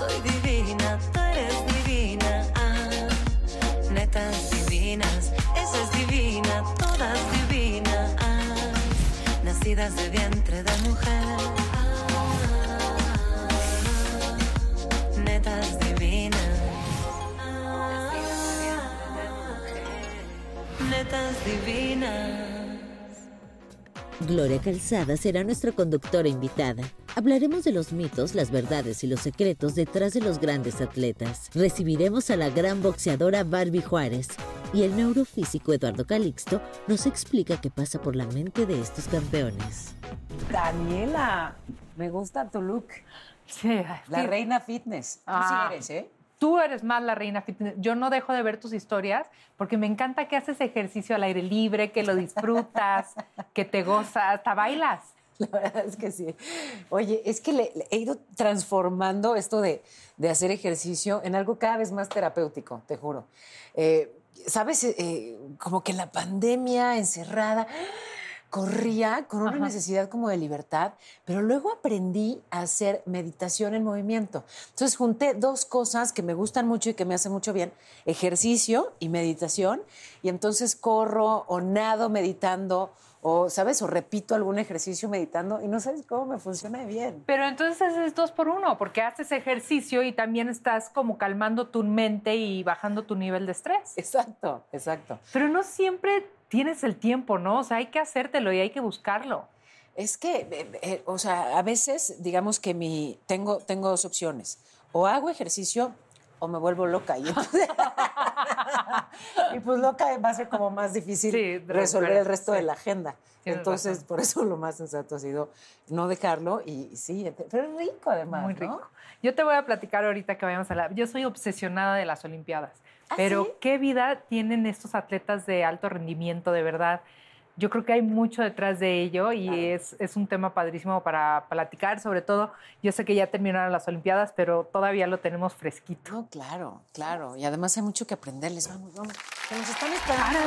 Soy divina, tú eres divina. Ah, netas divinas, esa es divina, todas divinas. Ah, nacidas de vientre de mujer. Ah, netas divinas. Netas divinas. Gloria Calzada será nuestra conductora invitada. Hablaremos de los mitos, las verdades y los secretos detrás de los grandes atletas. Recibiremos a la gran boxeadora Barbie Juárez. Y el neurofísico Eduardo Calixto nos explica qué pasa por la mente de estos campeones. Daniela, me gusta tu look. Sí, La sí. reina fitness. Tú sí Ah. eres, ¿eh? Tú eres más la reina fitness. Yo no dejo de ver tus historias porque me encanta que haces ejercicio al aire libre, que lo disfrutas, que te gozas, hasta bailas. La verdad es que sí. Oye, es que le- le he ido transformando esto de, de hacer ejercicio en algo cada vez más terapéutico, te juro. Eh, Sabes, Eh, como que la pandemia encerrada corría con una Ajá. necesidad como de libertad, pero luego aprendí a hacer meditación en movimiento. Entonces junté dos cosas que me gustan mucho y que me hacen mucho bien, ejercicio y meditación, y entonces corro o nado meditando o, ¿sabes? O repito algún ejercicio meditando y no sabes cómo me funciona bien. Pero entonces es dos por uno, porque haces ejercicio y también estás como calmando tu mente y bajando tu nivel de estrés. Exacto, exacto. Pero no siempre tienes el tiempo, ¿no? O sea, hay que hacértelo y hay que buscarlo. Es que, eh, eh, o sea, a veces, digamos que mi, tengo, tengo dos opciones. O hago ejercicio o me vuelvo loca. Y, entonces- y pues loca va a ser como más difícil Sí, resolver el resto sí. de la agenda. Entonces, razón. por eso lo más sensato ha sido no dejarlo y, y sí, pero es rico además, Muy ¿no? rico. Yo te voy a platicar ahorita que vayamos a la... Yo soy obsesionada de las Olimpiadas, ¿Ah, pero sí? qué vida tienen estos atletas de alto rendimiento, de verdad. Yo creo que hay mucho detrás de ello y Claro. es, es un tema padrísimo para platicar, sobre todo, yo sé que ya terminaron las Olimpiadas, pero todavía lo tenemos fresquito. No, claro, claro. Y además hay mucho que aprenderles. Vamos, vamos. Que nos están esperando.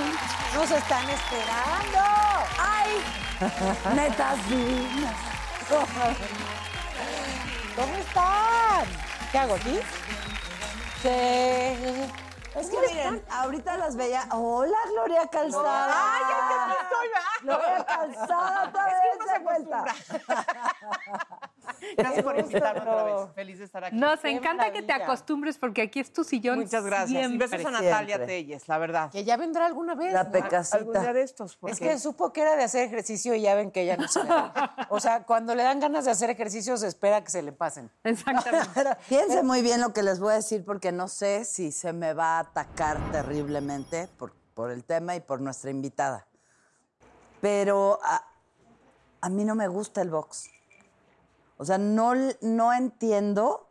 Nos están esperando. ¡Ay! Netas divinas. ¿Cómo están? ¿Qué hago aquí? Sí. Es que miren, ahorita las veía. Hola, Gloria Calzada. Ay, aquí estoy, Gloria Calzada, otra vez de vuelta. Gracias por invitarme otra vez. Feliz de estar aquí. Nos Qué encanta que te acostumbres porque aquí es tu sillón. Muchas gracias. Y siempre. besos a Natalia Siempre. Telles, la verdad. Que ya vendrá alguna vez. La ¿no? pecasita. Algún día de estos. porque- Es que supo que era de hacer ejercicio y ya ven que ella no se le da. O sea, cuando le dan ganas de hacer ejercicio se espera que se le pasen. Exactamente. Fíjense muy bien lo que les voy a decir porque no sé si se me va a atacar terriblemente por, por el tema y por nuestra invitada. Pero a, a mí no me gusta el box. O sea, no, no entiendo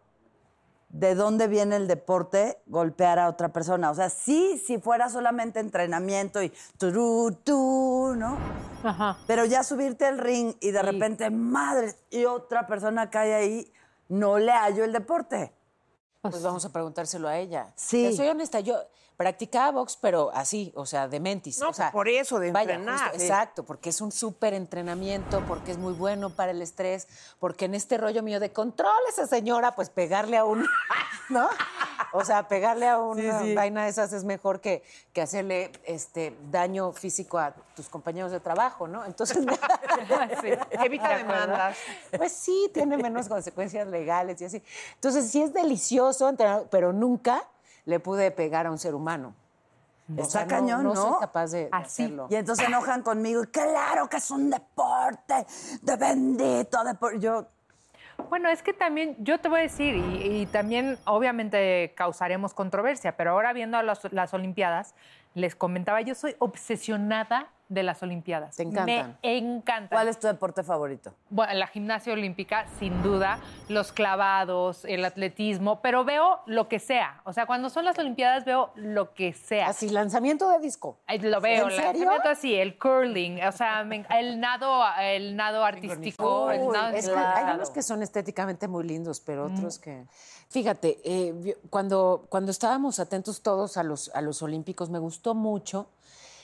de dónde viene el deporte golpear a otra persona. O sea, sí, si fuera solamente entrenamiento y turú, tú, ¿no? Ajá. Pero ya subirte al ring y de Sí. repente, madre, y otra persona cae ahí, no le hallo el deporte. Pues vamos a preguntárselo a ella. Sí. Te soy honesta, yo practicaba box, pero así, o sea, de mentis. No, o sea, por eso, de vaya, entrenar, justo, sí. Exacto, porque es un súper entrenamiento, porque es muy bueno para el estrés, porque en este rollo mío de control esa señora, pues pegarle a un, ¿no? O sea, pegarle a una Sí, sí. vaina de esas es mejor que, que hacerle este daño físico a tus compañeros de trabajo, ¿no? Entonces, Evita demandas. pues sí, tiene menos consecuencias legales y así. Entonces, sí es delicioso, entrenar, pero nunca le pude pegar a un ser humano. O Está sea, cañón, ¿no? soy capaz de, de Así. hacerlo. Y entonces enojan conmigo. Claro que es un deporte de bendito deporte. Yo, Bueno, es que también, yo te voy a decir, y, y también obviamente causaremos controversia, pero ahora viendo a las Olimpiadas, les comentaba, yo soy obsesionada de las Olimpiadas. Te encantan. Me encantan. ¿cuál es tu deporte favorito? Bueno, la gimnasia olímpica, sin duda, los clavados, el atletismo, pero veo lo que sea. O sea, cuando son las Olimpiadas veo lo que sea. Así, lanzamiento de disco. Ay, Lo veo, ¿En serio? se meto así, el curling, o sea, me- el nado, el nado artístico, el nado es que hay unos que son estéticamente muy lindos, pero Mm. otros que... Fíjate, eh, cuando, cuando estábamos atentos todos a los, a los Olímpicos, me gustó mucho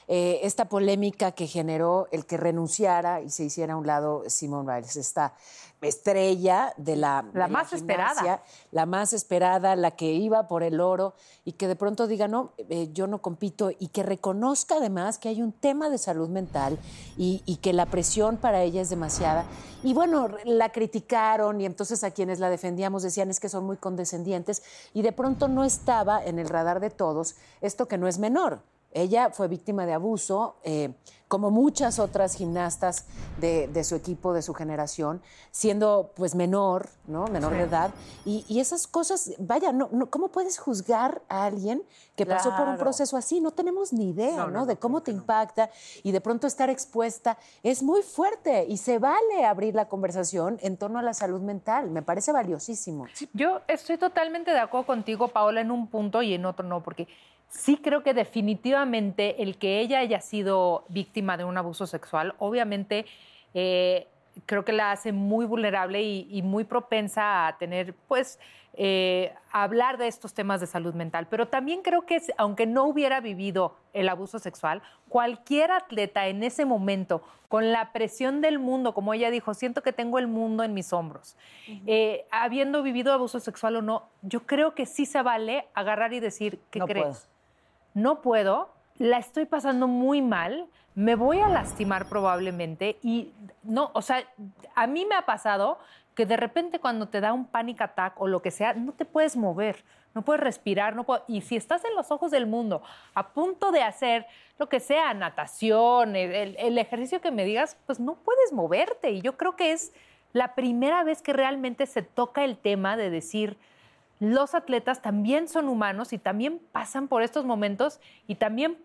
eh, esta polémica que generó el que renunciara y se hiciera a un lado Simone Biles, esta estrella de la, La de más esperada. gimnasia, la más esperada, la que iba por el oro y que de pronto diga, no, eh, yo no compito y que reconozca además que hay un tema de salud mental y, y que la presión para ella es demasiada. Y bueno, la criticaron y entonces a quienes la defendíamos decían es que son muy condescendientes y de pronto no estaba en el radar de todos esto que no es menor. Ella fue víctima de abuso, eh, como muchas otras gimnastas de, de su equipo, de su generación, siendo pues menor, ¿no? Menor de edad. Y, y esas cosas, vaya, no, no- ¿cómo puedes juzgar a alguien que pasó por un proceso así? No tenemos ni idea, ¿no? de cómo te impacta y de pronto estar expuesta es muy fuerte y se vale abrir la conversación en torno a la salud mental. Me parece valiosísimo. Yo estoy totalmente de acuerdo contigo, Paola, en un punto y en otro no, porque sí creo que definitivamente el que ella haya sido víctima de un abuso sexual, obviamente eh, creo que la hace muy vulnerable y, y muy propensa a tener, pues, eh, a hablar de estos temas de salud mental. Pero también creo que aunque no hubiera vivido el abuso sexual, cualquier atleta en ese momento, con la presión del mundo, como ella dijo, siento que tengo el mundo en mis hombros, eh, habiendo vivido abuso sexual o no, yo creo que sí se vale agarrar y decir, ¿qué No crees? puedo. No puedo, la estoy pasando muy mal, me voy a lastimar probablemente y no, o sea, a mí me ha pasado que de repente cuando te da un panic attack o lo que sea, no te puedes mover, no puedes respirar, no puedo- y si estás en los ojos del mundo a punto de hacer lo que sea, natación, el, ejercicio que me digas, pues no puedes moverte. Y yo creo que es la primera vez que realmente se toca el tema de decir, los atletas también son humanos y también pasan por estos momentos y también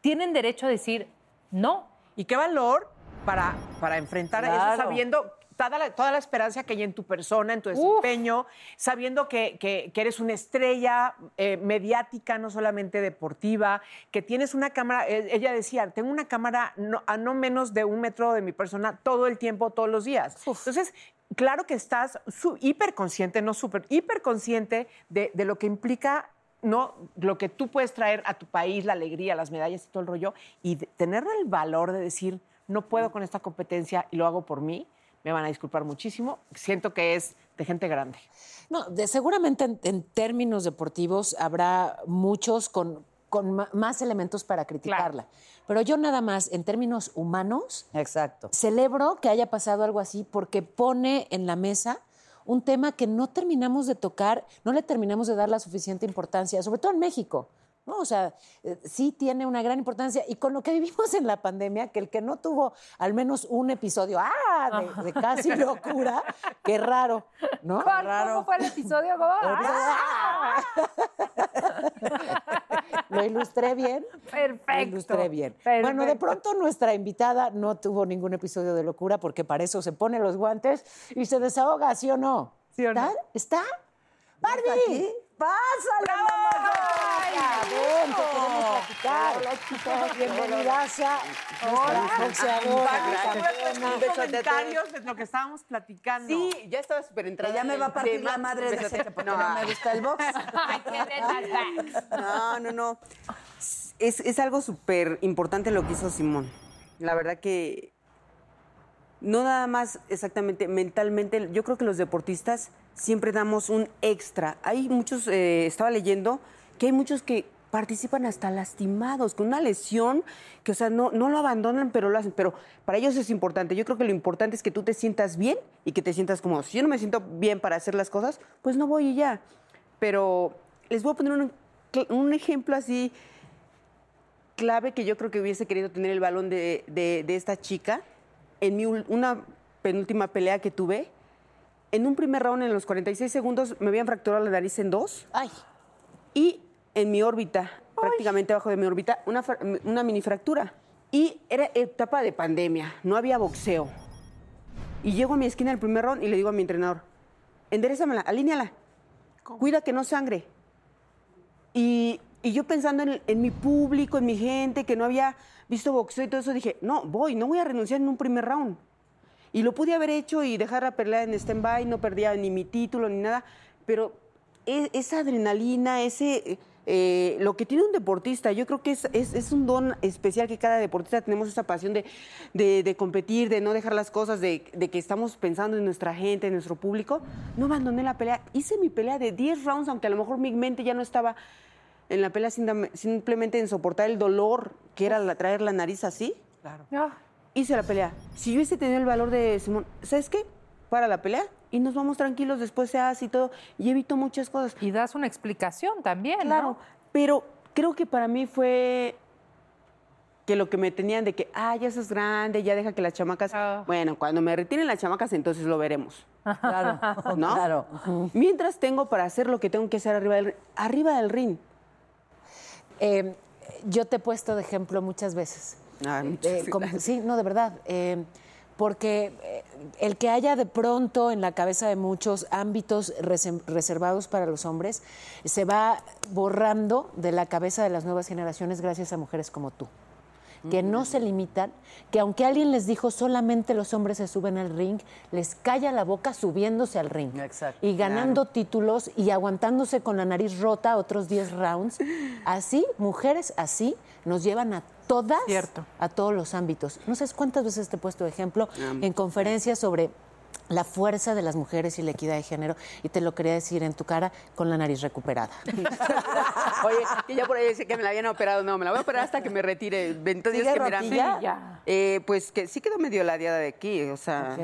tienen derecho a decir no. Y qué valor para, para enfrentar Claro. eso sabiendo toda la, toda la esperanza que hay en tu persona, en tu desempeño, sabiendo que, que- que eres una estrella eh, mediática, no solamente deportiva, que tienes una cámara, eh, ella decía, tengo una cámara no- a no menos de un metro de mi persona todo el tiempo, todos los días. Entonces, claro que estás hiperconsciente, no súper, hiperconsciente de, de lo que implica no lo que tú puedes traer a tu país, la alegría, las medallas y todo el rollo, y tener el valor de decir, no puedo con esta competencia y lo hago por mí, me van a disculpar muchísimo, siento que es de gente grande. No, seguramente en, en términos deportivos habrá muchos con, con más elementos para criticarla. Pero yo nada más, en términos humanos, Exacto. celebro que haya pasado algo así porque pone en la mesa un tema que no terminamos de tocar, no le terminamos de dar la suficiente importancia, sobre todo en México. ¿No? O sea, eh, sí tiene una gran importancia. Y con lo que vivimos en la pandemia, que el que no tuvo al menos un episodio ¡ah! de, de casi locura, qué raro, ¿no? ¿Cuál- Raro. ¿Cómo fue el episodio? ¿Cómo? ¡Ah! ¿Lo ilustré bien? Perfecto. Lo ilustré bien. Perfecto. Bueno, de pronto nuestra invitada no tuvo ningún episodio de locura porque para eso se pone los guantes y se desahoga, ¿sí o no? ¿Sí o no? ¿Está? ¿Está? ¡Barbie! ¡Pásale, mamá! Ven, te queremos platicar. Hola, chicos. Bienvenidas a nuestra. Los comentarios de lo que estábamos platicando. Sí, ya estaba súper entrada. Ella me va a partir tema. la madre de que porque no, me gusta el box. No, no, no. Es, es algo súper importante lo que hizo Simón. La verdad que no nada más exactamente mentalmente, yo creo que los deportistas siempre damos un extra. Hay muchos, eh, estaba leyendo, que hay muchos que participan hasta lastimados, con una lesión, que o sea, no, no lo abandonan, pero lo hacen. Pero para ellos es importante. Yo creo que lo importante es que tú te sientas bien y que te sientas cómodo. Si yo no me siento bien para hacer las cosas, pues no voy y ya. Pero les voy a poner un, un ejemplo así clave que yo creo que hubiese querido tener el balón de, de- de esta chica. En mi una penúltima pelea que tuve, en un primer round, en los 46 segundos, me habían fracturado la nariz en dos. Ay. Y en mi órbita, prácticamente abajo de mi órbita, una, una mini fractura. Y era etapa de pandemia, no había boxeo. Y llego a mi esquina del primer round y le digo a mi entrenador, enderezamela, alíneala, cuida que no sangre. Y, y yo pensando en, en mi público, en mi gente, que no había visto boxeo y todo eso, dije, no, voy, no voy a renunciar en un primer round. Y lo pude haber hecho y dejar la pelea en stand-by, no perdía ni mi título ni nada, pero e- esa adrenalina, ese, eh, lo que tiene un deportista, yo creo que es, es- es un don especial que cada deportista tenemos esa pasión de, de- de competir, de no dejar las cosas, de, de que estamos pensando en nuestra gente, en nuestro público. No abandoné la pelea, hice mi pelea de 10 rounds, aunque a lo mejor mi mente ya no estaba en la pelea simplemente en soportar el dolor que era la- traer la nariz así. Ah, hice la pelea. Si yo hubiese tenido el valor de Simón, ¿sabes qué? Para la pelea y nos vamos tranquilos, después se hace y todo, y evito muchas cosas. Y das una explicación también, Claro, ¿no? pero creo que para mí fue que lo que me tenían de que, ah, ya sos grande, ya deja que las chamacas... Ah. Bueno, cuando me retiren las chamacas, entonces lo veremos. Claro, ¿No? claro. Mientras tengo para hacer lo que tengo que hacer arriba del, arriba del ring. Eh, yo te he puesto de ejemplo muchas veces. Ay, muchas Eh, como- sí, no, de verdad. eh, porque eh, el que haya de pronto en la cabeza de muchos ámbitos rese- reservados para los hombres se va borrando de la cabeza de las nuevas generaciones gracias a mujeres como tú. Que no se limitan, que aunque alguien les dijo solamente los hombres se suben al ring, les calla la boca subiéndose al ring. Exacto. Y ganando títulos y aguantándose con la nariz rota otros 10 rounds. Así, mujeres así, nos llevan a todas, Cierto. a todos los ámbitos. No sé cuántas veces te he puesto ejemplo en conferencias sobre la fuerza de las mujeres y la equidad de género y te lo quería decir en tu cara con la nariz recuperada. Oye, que ya por ahí decía que me la habían operado. No, me la voy a operar hasta que me retire. Dios ¿Sigue que? Sí, ya. Eh, pues que sí quedó medio ladeada de aquí, o sea,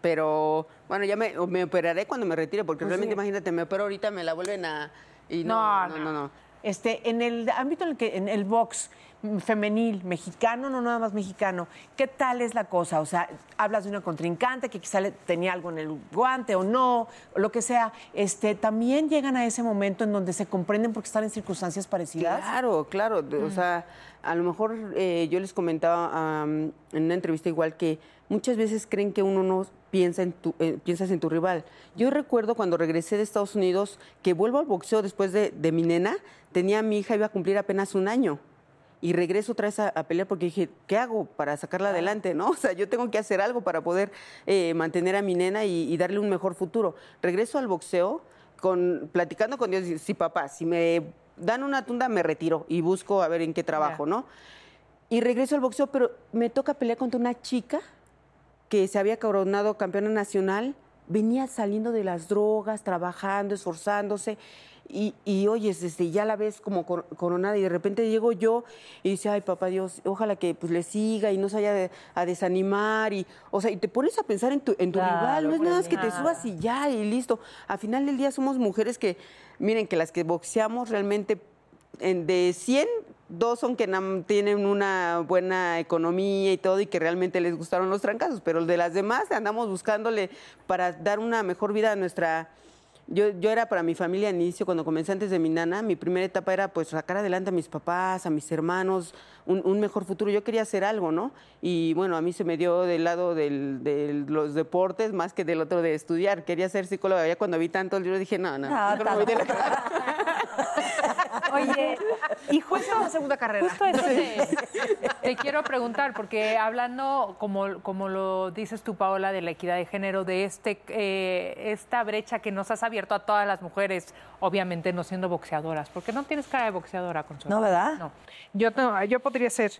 pero bueno, ya me, me operaré cuando me retire, porque realmente imagínate, me opero ahorita, me la vuelven a... Y no, No, no, no, no. Este, en el ámbito en el que en el box femenil, mexicano, no nada más mexicano, ¿qué tal es la cosa? O sea, hablas de una contrincante que quizá le tenía algo en el guante o no, o lo que sea. Este, también llegan a ese momento en donde se comprenden porque están en circunstancias parecidas. Claro, claro. O sea, a lo mejor eh, yo les comentaba am, en una entrevista igual que muchas veces creen que uno no piensa en tu, eh, piensas en tu rival. Yo recuerdo cuando regresé de Estados Unidos que vuelvo al boxeo después de, de mi nena, tenía a mi hija, iba a cumplir apenas un año. Y regreso otra vez a, a pelear porque dije, ¿qué hago para sacarla adelante? ¿no? O sea, yo tengo que hacer algo para poder eh, mantener a mi nena y, y darle un mejor futuro. Regreso al boxeo con, platicando con Dios, sí, papá, si me dan una tunda, me retiro y busco a ver en qué trabajo. ¿no? Y regreso al boxeo, pero me toca pelear contra una chica que se había coronado campeona nacional, venía saliendo de las drogas, trabajando, esforzándose. Y, y oyes, este, ya la ves como cor- coronada y de repente llego yo y dice, ay papá Dios, ojalá que pues le siga y no se vaya de- a desanimar y, o sea, y te pones a pensar en tu, en tu Claro, rival, no es pues, nada más que te subas y ya y listo. A final del día somos mujeres que, miren, que las que boxeamos realmente en- de 100, dos son que tienen una buena economía y todo y que realmente les gustaron los trancazos, pero de las demás andamos buscándole para dar una mejor vida a nuestra... Yo, yo era para mi familia al inicio, cuando comencé antes de mi nana, mi primera etapa era pues sacar adelante a mis papás, a mis hermanos, un, un mejor futuro. Yo quería hacer algo, ¿no? Y bueno, a mí se me dio del lado del- de los deportes más que del otro de estudiar. Quería ser psicóloga. Ya cuando vi tanto el libro dije, no, no, No, voy de la carrera. Oye, y justo una segunda carrera. Justo eso te, te quiero preguntar, porque hablando, como, como lo dices tú, Paola, de la equidad de género, de este, eh, esta brecha que nos has abierto a todas las mujeres, obviamente no siendo boxeadoras, porque no tienes cara de boxeadora, Consuelo. No, ¿verdad? No. Yo, no, yo podría ser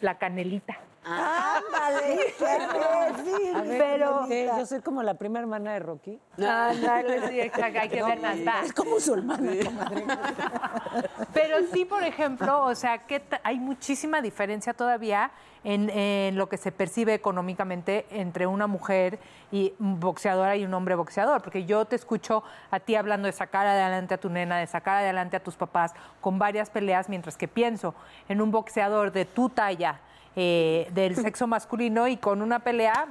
la canelita. Ándale, qué Pero-. Yo soy como la prima hermana de Rocky. Ándale, sí, exacto, hay que ver las Es como musulmana, comadre. Pero sí, por ejemplo, o sea, que hay muchísima diferencia todavía en, en lo que se percibe económicamente entre una mujer y boxeadora y un hombre boxeador, porque yo te escucho a ti hablando de sacar adelante a tu nena, de sacar adelante a tus papás con varias peleas, mientras que pienso en un boxeador de tu talla, eh, del sexo masculino y con una pelea,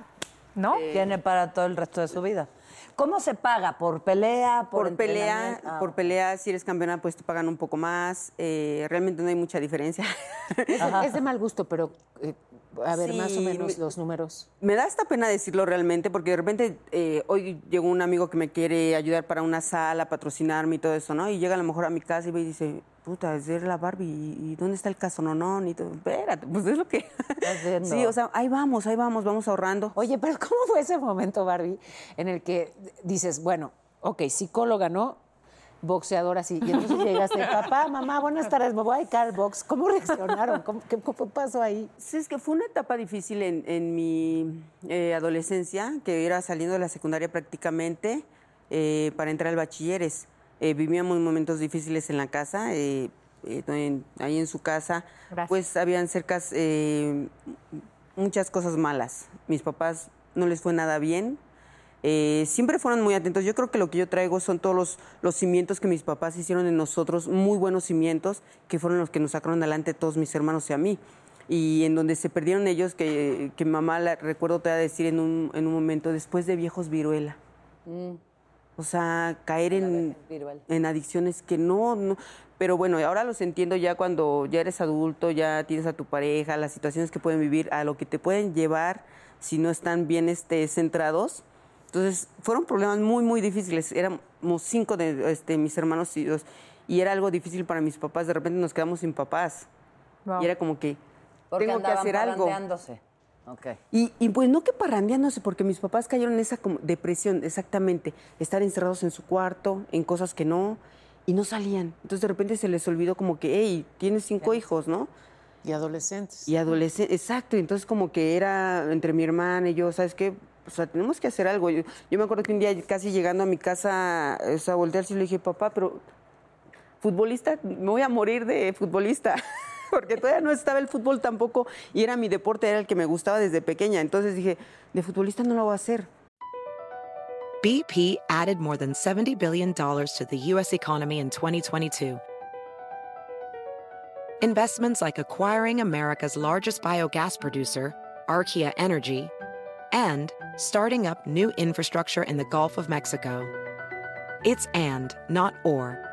¿no? Tiene para todo el resto de su vida. ¿Cómo se paga? ¿Por pelea? ¿Por, Por, pelea? Ah, por pelea, si eres campeona, pues te pagan un poco más. Eh, realmente no hay mucha diferencia. Es de, es de mal gusto, pero eh, a ver, Sí, más o menos me- los números. Me da esta pena decirlo realmente, porque de repente eh, hoy llegó un amigo que me quiere ayudar para una sala, patrocinarme y todo eso, ¿no? Y llega a lo mejor a mi casa y y dice, puta, es la Barbie, ¿y dónde está el casononón? Y todo, espérate, pues es lo que... haciendo. Sí, o sea, ahí vamos, ahí vamos, vamos ahorrando. Oye, pero ¿cómo fue ese momento, Barbie, en el que dices, bueno, ok, psicóloga, ¿no? Boxeadora, sí. Y entonces llegaste, papá, mamá, buenas tardes, me voy a dedicar al box. ¿Cómo reaccionaron? ¿Cómo, ¿Qué qué pasó ahí? Sí, es que fue una etapa difícil en, en mi eh, adolescencia, que era saliendo de la secundaria prácticamente eh, para entrar al bachilleres. Eh, vivíamos momentos difíciles en la casa, eh, eh, en- ahí en su casa, Gracias. pues habían cercas eh, muchas cosas malas. Mis papás no les fue nada bien. Eh, siempre fueron muy atentos. Yo creo que lo que yo traigo son todos los, los cimientos que mis papás hicieron en nosotros, muy buenos cimientos, que fueron los que nos sacaron adelante a todos mis hermanos y a mí. Y en donde se perdieron ellos, que, que mamá, la, recuerdo te va a decir en un, en un momento, después de viejos viruela. O sea, caer en, en adicciones que no, no. Pero bueno, ahora los entiendo ya cuando ya eres adulto, ya tienes a tu pareja, las situaciones que pueden vivir, a lo que te pueden llevar si no están bien este, centrados. Entonces, fueron problemas muy, muy difíciles. Éramos cinco de este, mis hermanos y dos. Y era algo difícil para mis papás. De repente nos quedamos sin papás. Wow. Y era como que Porque tengo que andaban hacer algo. Parrandeándose. Ok. Y, y pues no que parrandeándose, porque mis papás cayeron en esa como depresión, exactamente. Estar encerrados en su cuarto, en cosas que no, y no salían. Entonces de repente se les olvidó como que, hey, tienes cinco hijos, ¿no? Y adolescentes. Y adolescentes, exacto. Entonces como que era entre mi hermana y yo, ¿sabes qué? O sea, tenemos que hacer algo. Yo, yo me acuerdo que un día casi llegando a mi casa, o sea, cielo y le dije, papá, pero futbolista, me voy a morir de futbolista. Porque todavía no estaba el fútbol tampoco y era mi deporte, era el que me gustaba desde pequeña. Entonces dije, de futbolista no lo voy a hacer. BP added more than $70 billion to the U.S. economy in 2022. Investments like acquiring America's largest biogas producer, Archaea Energy, and starting up new infrastructure in the Gulf of Mexico. It's and, not or.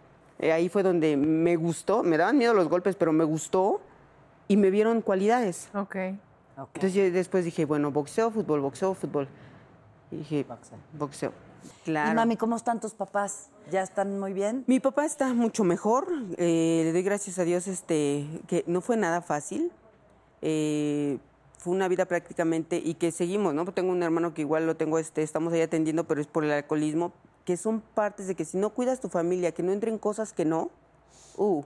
Eh, ahí fue donde me gustó. Me daban miedo los golpes, pero me gustó. Y me vieron cualidades. Ok. Entonces yo después dije, bueno, boxeo, fútbol, boxeo, fútbol. Y dije, boxeo. Claro. Y mami, ¿cómo están tus papás? ¿Ya están muy bien? Mi papá está mucho mejor. eh, le doy gracias a Dios este, que no fue nada fácil. Eh, fue una vida prácticamente y que seguimos, ¿no? Tengo un hermano que igual lo tengo, este, estamos ahí atendiendo, pero es por el alcoholismo, que son partes de que si no cuidas tu familia, que no entren cosas que no, uh,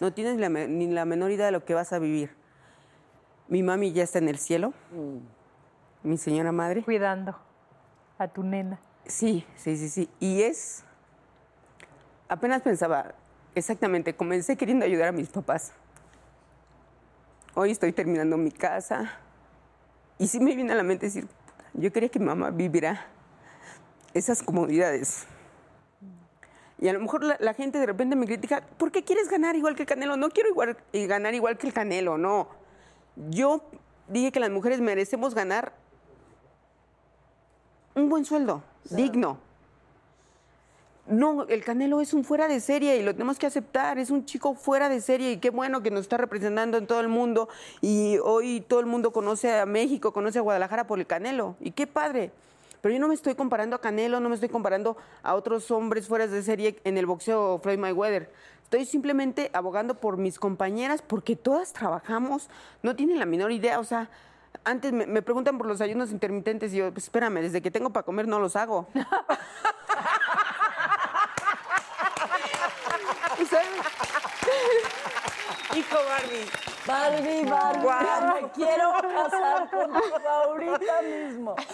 no tienes la ni la menor idea de lo que vas a vivir. Mi mami ya está en el cielo, mi señora madre. Cuidando a tu nena. Sí, sí, sí, sí. Y es. Apenas pensaba, exactamente, comencé queriendo ayudar a mis papás. Hoy estoy terminando mi casa. Y sí me viene a la mente decir, yo quería que mi mamá viviera esas comodidades. Y a lo mejor la, la gente de repente me critica, ¿por qué quieres ganar igual que el Canelo? No quiero igual, ganar igual que el Canelo, no. yo dije que las mujeres merecemos ganar un buen sueldo, digno. No, el Canelo es un fuera de serie y lo tenemos que aceptar. Es un chico fuera de serie y qué bueno que nos está representando en todo el mundo. Y hoy todo el mundo conoce a México, conoce a Guadalajara por el Canelo. Y qué padre. Pero yo no me estoy comparando a Canelo, no me estoy comparando a otros hombres fuera de serie en el boxeo Floyd Mayweather. Estoy simplemente abogando por mis compañeras porque todas trabajamos, no tienen la menor idea. O sea, antes me, me preguntan por los ayunos intermitentes y yo, pues espérame, desde que tengo para comer no los hago. O sea, Hijo Barbie. Barbie, Barbie, Guau. me quiero casar contigo ahorita mismo.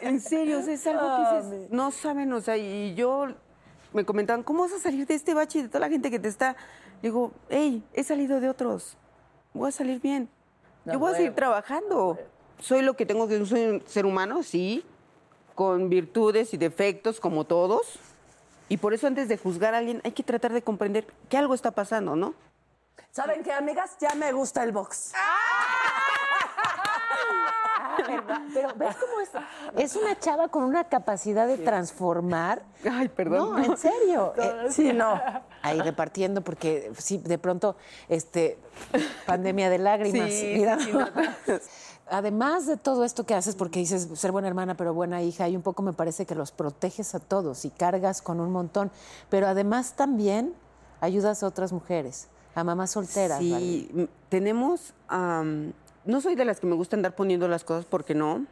En serio, o sea, es algo que dices, no saben, o sea, y yo me comentaban, ¿cómo vas a salir de este bache y de toda la gente que te está? Digo, hey, he salido de otros, voy a salir bien. Yo voy a seguir trabajando. Soy lo que tengo que soy un ser humano, sí, con virtudes y defectos como todos. Y por eso antes de juzgar a alguien hay que tratar de comprender que algo está pasando, ¿no? ¿Saben qué, amigas? Ya me gusta el box. ¿verdad? Pero ves cómo es. Es una chava con una capacidad de transformar. Ay, perdón. No, en serio. Eh, sí, no. Ahí repartiendo, porque sí, de pronto, este, pandemia de lágrimas. Sí, mira. sí, no. Además de todo esto que haces, porque dices ser buena hermana, pero buena hija, y un poco me parece que los proteges a todos y cargas con un montón. Pero además también ayudas a otras mujeres, a mamás solteras. Sí, tenemos. no soy de las que me gusta andar poniendo las cosas porque no.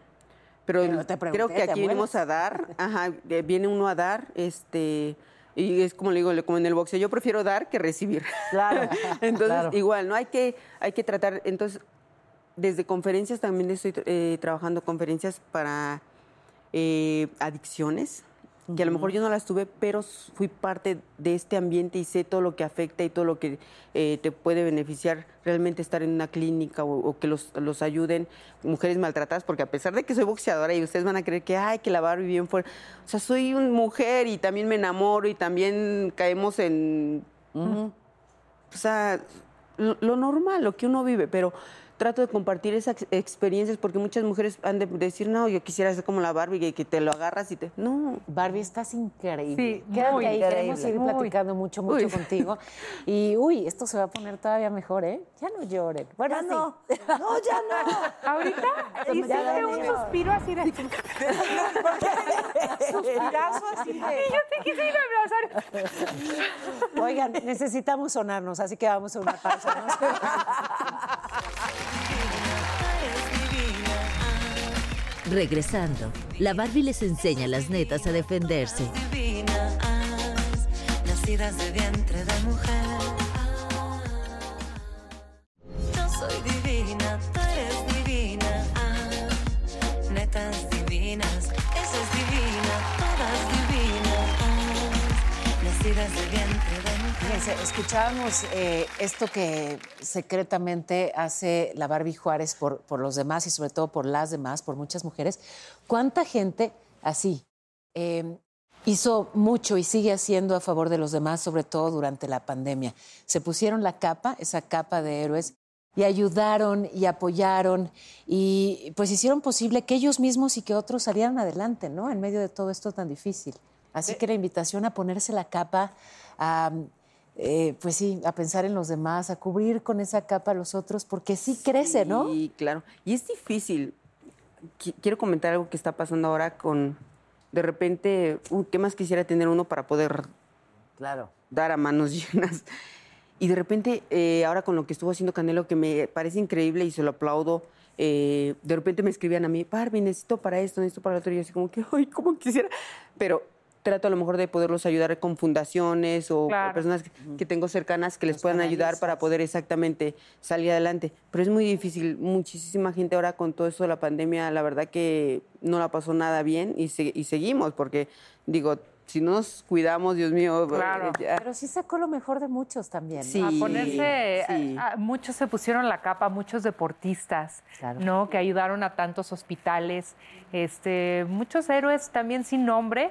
Pero, Pero te pregunté, creo que ¿te aquí venimos a dar. Ajá, eh, viene uno a dar. este Y es como le digo, como en el boxeo, yo prefiero dar que recibir. Claro, Entonces, claro. igual, ¿no? Hay que, hay que tratar. Entonces, desde conferencias también estoy eh, trabajando conferencias para eh, adicciones, que a lo mejor yo no las tuve, pero fui parte de este ambiente y sé todo lo que afecta y todo lo que eh, te puede beneficiar realmente estar en una clínica o, o que los, los ayuden mujeres maltratadas, porque a pesar de que soy boxeadora y ustedes van a creer que, ay, que la Barbie bien fuera, o sea, soy una mujer y también me enamoro y también caemos en o sea, lo, lo normal, lo que uno vive, pero trato de compartir esas ex- experiencias porque muchas mujeres han de decir, no, yo quisiera ser como la Barbie, que, que te lo agarras y te... No. Barbie, estás increíble. Sí, Quédate muy ahí, queremos seguir platicando mucho, mucho Uy. contigo. Y, uy, esto se va a poner todavía mejor, ¿eh? Ya no lloren. Bueno, Ya sí. no. No, ya no. Ahorita hiciste un suspiro así de... Suspirazo así de. Yo te quise ir a abrazar. Oigan, necesitamos sonarnos, así que vamos a una pausa. ¿no? Regresando, la Barbie les enseña a las netas a defenderse. nacidas de vientre de mujer. Yo soy divina, tú eres divina, netas divinas, esa es divina, todas divinas, nacidas de vientre. Fíjense, escuchábamos eh, esto que secretamente hace la Barbie Juárez por, por los demás y sobre todo por las demás, por muchas mujeres. ¿Cuánta gente así eh, hizo mucho y sigue haciendo a favor de los demás, sobre todo durante la pandemia? Se pusieron la capa, esa capa de héroes, y ayudaron y apoyaron y pues hicieron posible que ellos mismos y que otros salieran adelante, ¿no? En medio de todo esto tan difícil. Así que la invitación a ponerse la capa, a, eh, pues sí, a pensar en los demás, a cubrir con esa capa a los otros, porque sí crece, ¿no? Sí, claro. Y es difícil. Qui- Quiero comentar algo que está pasando ahora con, de repente, uh, ¿qué más quisiera tener uno para poder Claro. dar a manos llenas? Y de repente, eh, ahora con lo que estuvo haciendo Canelo, que me parece increíble y se lo aplaudo, eh, de repente me escribían a mí, Barbie, necesito para esto, necesito para lo otro. Y yo así como que, ay, ¿cómo quisiera? Pero trato a lo mejor de poderlos ayudar con fundaciones o Claro. personas que, que tengo cercanas que les puedan ayudar para poder exactamente salir adelante. Pero es muy difícil. Muchísima gente ahora con todo esto de la pandemia, la verdad que no la pasó nada bien y, se- y seguimos, porque digo, si no nos cuidamos, Dios mío, Claro. eh, ya- Pero sí sacó lo mejor de muchos también. ¿no? Sí. a ponerse, sí. a- a- muchos se pusieron la capa, muchos deportistas, Claro. ¿no? Que ayudaron a tantos hospitales, este, muchos héroes también sin nombre,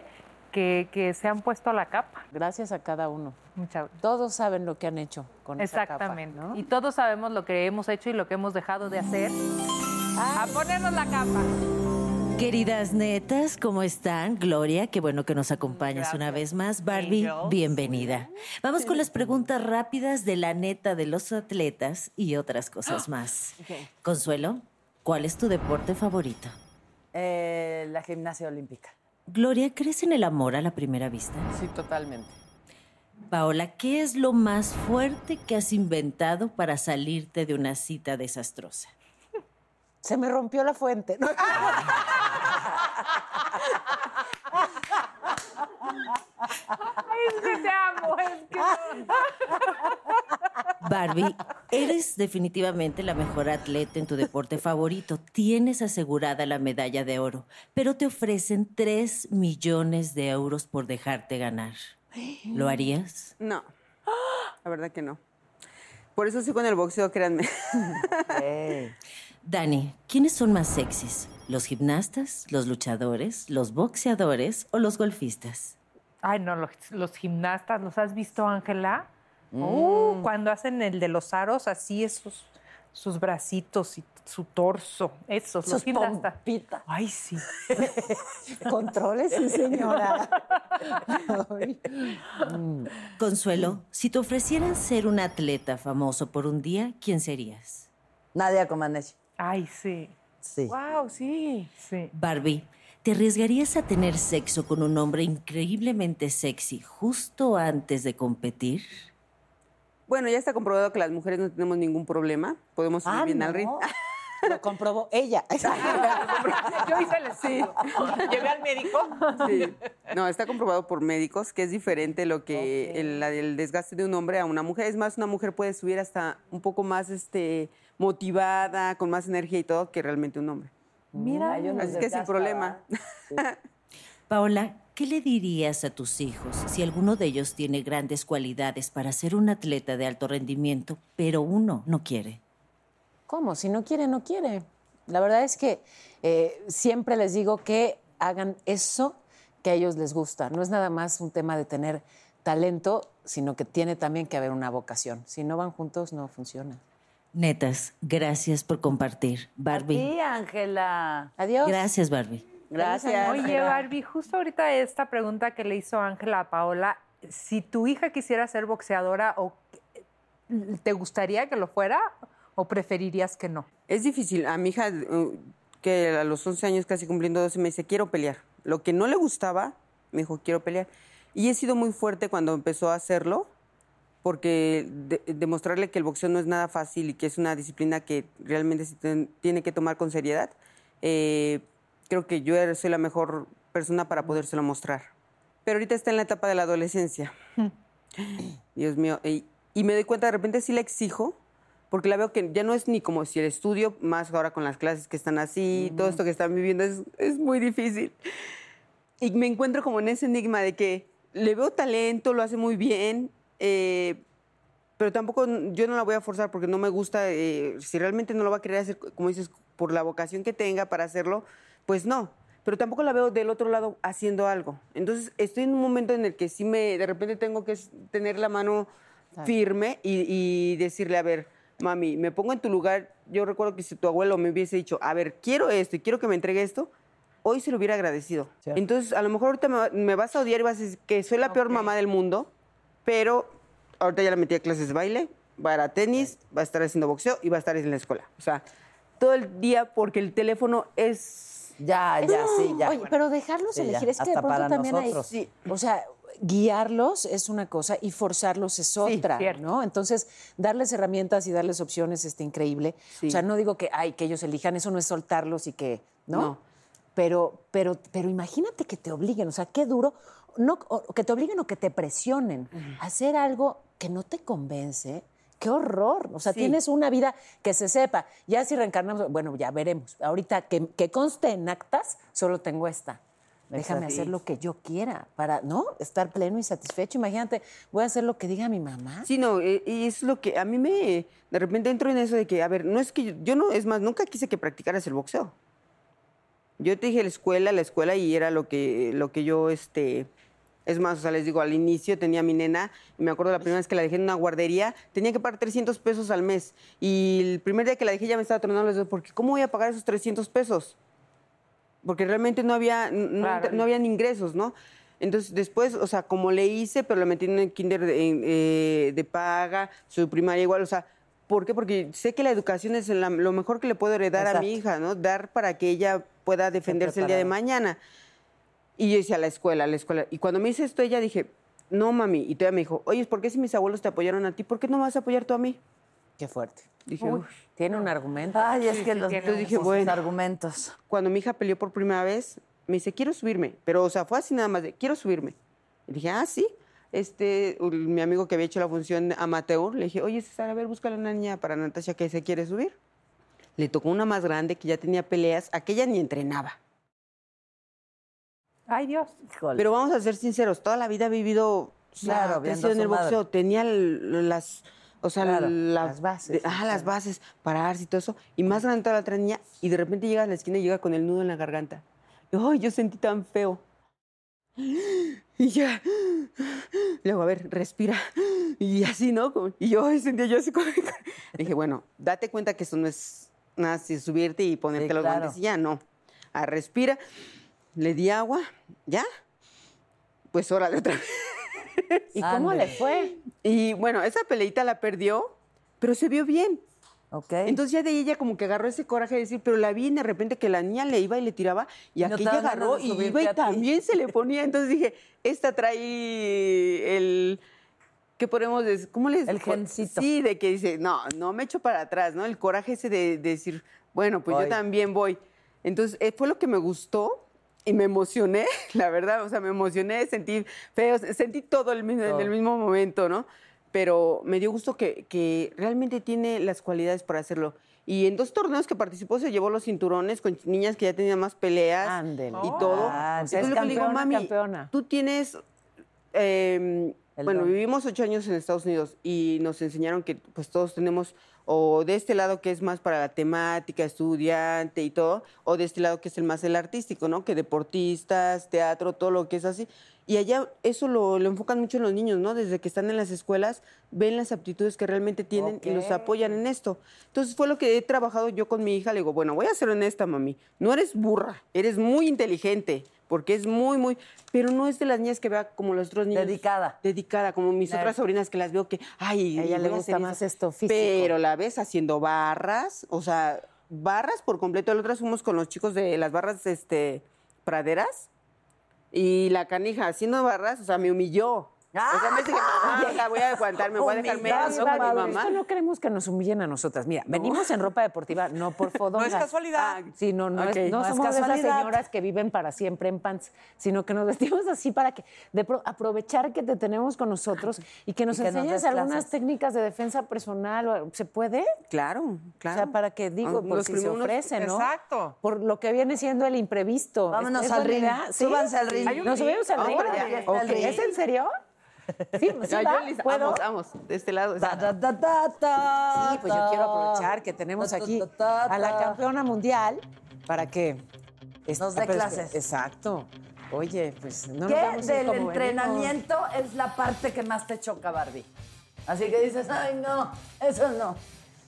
que, que se han puesto la capa. Gracias a cada uno. Muchas Todos saben lo que han hecho con esa capa, Exactamente. ¿no? Y todos sabemos lo que hemos hecho y lo que hemos dejado de hacer. A ponernos la capa. Queridas netas, ¿cómo están? Gloria, qué bueno que nos acompañas una vez más. Barbie, bienvenida. Vamos con las preguntas rápidas de la neta de los atletas y otras cosas más. Consuelo, ¿cuál es tu deporte favorito? Eh, la gimnasia olímpica. Gloria, ¿crees en el amor a la primera vista? Sí, totalmente. Paola, ¿qué es lo más fuerte que has inventado para salirte de una cita desastrosa? Se me rompió la fuente. ¿no? Ay, es que te amo. Es que Barbie, eres definitivamente la mejor atleta en tu deporte favorito. Tienes asegurada la medalla de oro, pero te ofrecen 3 millones de euros por dejarte ganar. ¿Lo harías? No, la verdad que no. Por eso sí con el boxeo, créanme. Dani, ¿quiénes son más sexys? ¿Los gimnastas, los luchadores, los boxeadores o los golfistas? Ay, no, los, los gimnastas, ¿los has visto, Ángela? Uh, cuando hacen el de los aros, así esos, sus bracitos y su torso, esos, los Sus gimnastas. pompitas. Ay, sí. Controles, sí, señora. Ay. Consuelo, si te ofrecieran ser un atleta famoso por un día, ¿quién serías? Nadia Comaneci. Ay, sí. Sí. Wow, sí. Sí. Barbie, ¿te arriesgarías a tener sexo con un hombre increíblemente sexy justo antes de competir? Bueno, ya está comprobado que las mujeres no tenemos ningún problema. Podemos subir Ah, bien al no. ritmo. Lo comprobó ella. Yo hice el sí. Llevé al médico. Sí. No, está comprobado por médicos que es diferente lo que el, la- el desgaste de un hombre a una mujer. Es más, una mujer puede subir hasta un poco más este, motivada, con más energía y todo, que realmente un hombre. Mira, unos Así que sin problema. Paola, ¿qué le dirías a tus hijos si alguno de ellos tiene grandes cualidades para ser un atleta de alto rendimiento, pero uno no quiere? ¿Cómo? Si no quiere, no quiere. La verdad es que eh, siempre les digo que hagan eso que a ellos les gusta. No es nada más un tema de tener talento, sino que tiene también que haber una vocación. Si no van juntos, no funciona. Netas, gracias por compartir. Barbie. Sí, Ángela. Adiós. Gracias, Barbie. Gracias. Oye, Barbie, justo ahorita esta pregunta que le hizo Ángela a Paola, si tu hija quisiera ser boxeadora, o ¿te gustaría que lo fuera o preferirías que no? Es difícil. A mi hija, uh, que a los 11 años, casi cumpliendo 12, me dice, quiero pelear. Lo que no le gustaba, me dijo, quiero pelear. Y he sido muy fuerte cuando empezó a hacerlo, porque de- demostrarle que el boxeo no es nada fácil y que es una disciplina que realmente se ten- tiene que tomar con seriedad, eh, creo que yo soy la mejor persona para podérselo mostrar. Pero ahorita está en la etapa de la adolescencia. Dios mío. Y, y me doy cuenta, de repente sí la exijo, porque la veo que ya no es ni como si el estudio, más ahora con las clases que están así, todo esto que están viviendo es, es muy difícil. Y me encuentro como en ese enigma de que le veo talento, lo hace muy bien, eh, pero tampoco yo no la voy a forzar porque no me gusta, eh, si realmente no lo va a querer hacer, como dices, por la vocación que tenga para hacerlo, pues no. Pero tampoco la veo del otro lado haciendo algo. Entonces estoy en un momento en el que sí me, de repente tengo que tener la mano firme y, y decirle, a ver, mami, me pongo en tu lugar. Yo recuerdo que si tu abuelo me hubiese dicho, a ver, quiero esto y quiero que me entregue esto, hoy se lo hubiera agradecido. Entonces, a lo mejor ahorita me vas a odiar y vas a decir que soy la peor mamá del mundo, pero ahorita ya la metí a clases de baile, va a ir a tenis, va a estar haciendo boxeo y va a estar en la escuela. O sea, todo el día porque el teléfono es... Ya, ya, sí, ya. Oye, pero dejarlos Sí, ya. elegir es que de Hasta pronto para también nosotros. hay. O sea, guiarlos es una cosa y forzarlos es otra, ¿no? Entonces, darles herramientas y darles opciones está increíble. Sí. O sea, no digo que, ay, que ellos elijan, eso no es soltarlos y que, ¿no? No. Pero, pero, pero imagínate que te obliguen, o sea, qué duro, no, o que te obliguen o que te presionen a hacer algo que no te convence. Qué horror. O sea, Sí. tienes una vida que se sepa. Ya si reencarnamos, bueno, ya veremos. Ahorita que, que conste en actas, solo tengo esta. Déjame hacer lo que yo quiera para, ¿no? Estar pleno y satisfecho. Imagínate, voy a hacer lo que diga mi mamá. Sí, no, eh, y es lo que a mí me... De repente entro en eso de que, a ver, no es que yo, yo no, es más, nunca quise que practicaras el boxeo. Yo te dije la escuela, la escuela y era lo que, lo que yo, este, Es más, o sea, les digo, al inicio tenía mi nena, y me acuerdo la primera vez que la dejé en una guardería, tenía que pagar 300 pesos al mes. Y el primer día que la dejé ya me estaba tronando los dedos, porque ¿cómo voy a pagar esos 300 pesos? Porque realmente no había, no, no habían ingresos, ¿no? Entonces, después, o sea, como le hice, pero la metí en el kinder de, eh, de paga, su primaria igual, o sea, ¿por qué? Porque sé que la educación es la- lo mejor que le puedo heredar a mi hija, ¿no? Dar para que ella pueda defenderse el día de mañana. Y yo decía, a la escuela, a la escuela. Y cuando me hice esto, ella dije, no, mami. Y todavía me dijo, oye, ¿por qué si mis abuelos te apoyaron a ti? ¿Por qué no me vas a apoyar tú a mí? Qué fuerte. Dije, Uy. Tiene un argumento. Ay, es que los Entonces dije, sus bueno. argumentos. Cuando mi hija peleó por primera vez, me dice, quiero subirme. Pero, o sea, fue así nada más de, quiero subirme. Y dije, ah, sí. Este, mi amigo que había hecho la función amateur, le dije, oye, César, a ver, búscale una niña para Natasha que se quiere subir. Le tocó una más grande que ya tenía peleas, aquella ni entrenaba. Ay, Dios. Pero vamos a ser sinceros, toda la vida ha vivido, o sea, Claro, crecido a en el madre. boxeo, tenía el- las, o sea, Claro, la- las bases, de- ah, las bases, pararse y todo eso. Y más grande toda la otra niña, y de repente llega a la esquina y llega con el nudo en la garganta. Y, Ay, yo sentí tan feo. Y ya, luego, a ver, respira. Y así, ¿no? Y yo sentía yo así como... Dije, bueno, date cuenta que eso no es nada, así subirte y ponerte Sí, los claro. guantes y ya, no. Ah, respira, le di agua, ¿ya? Pues órale otra vez. ¿Y cómo le fue? Y bueno, esa peleita la perdió, pero se vio bien. Ok. Entonces ya de ella como que agarró ese coraje de decir, pero la vi y de repente que la niña le iba y le tiraba y No aquella agarró y iba y también se le ponía. Entonces dije, esta trae el... ¿Qué podemos decir? ¿Cómo les El gencito. Sí, de que dice, no, no me echo para atrás, ¿no? El coraje ese de, de decir, bueno, pues Voy. yo también voy. Entonces eh, fue lo que me gustó y me emocioné, la verdad, o sea, me emocioné, sentí feo, sentí todo el mismo- en el mismo momento, ¿no? Pero me dio gusto que, que realmente tiene las cualidades para hacerlo. Y en dos torneos que participó se llevó los cinturones con niñas que ya tenían más peleas Ándele. y todo. Ah, Entonces es le digo, mami, campeona. tú tienes... eh, El bueno, don. vivimos ocho años en Estados Unidos y nos enseñaron que pues todos tenemos o de este lado que es más para la temática, estudiante y todo, o de este lado que es el más el artístico, ¿no? Que deportistas, teatro, todo lo que es así. Y allá eso lo, lo enfocan mucho en los niños, ¿no? Desde que están en las escuelas, ven las aptitudes que realmente tienen y los apoyan en esto. Entonces fue lo que he trabajado yo con mi hija. Le digo, bueno, voy a ser honesta, mami. No eres burra, eres muy inteligente, porque es muy, muy... Pero no es de las niñas que vea como los otros niños. Dedicada. Dedicada, como mis Claro. otras sobrinas que las veo que, ay, A ella le gusta más eso. esto físico. Pero la ves haciendo barras, o sea, barras por completo. La otra fuimos con los chicos de las barras este, praderas y la canija haciendo barras, o sea, me humilló. O sea, me dice que mamá, o sea, voy a aguantar, me voy a dejar Humillado, medio con mi mamá. no queremos que nos humillen a nosotras. Mira, venimos en ropa deportiva, no por fodongas. No es casualidad. Ah, sí, no, no, Ok. es, no No es somos de esas señoras que viven para siempre en pants, sino que nos vestimos así para que de pro- aprovechar que te tenemos con nosotros y que nos Y que nos enseñes des algunas técnicas de defensa personal. ¿Se puede? Claro, claro. O sea, para que digo, Ah, por los si se ofrece, ¿no? Exacto. Por lo que viene siendo el imprevisto. Vámonos ¿Es al ring. Súbanse al ring. ¿Nos subimos al ring. ¿Es en serio? Sí, sí Ya, yo va, les- ¿puedo? vamos, vamos, de este lado. Ta, ta, ta, ta, ta, Sí, pues yo quiero aprovechar que tenemos aquí a la campeona mundial para que Nos dé pero es- clases. Exacto. Oye, pues no nos ¿Qué vamos a ir del como venimos. entrenamiento es la parte que más te choca, Barbie? Así que dices, ay, no, eso no.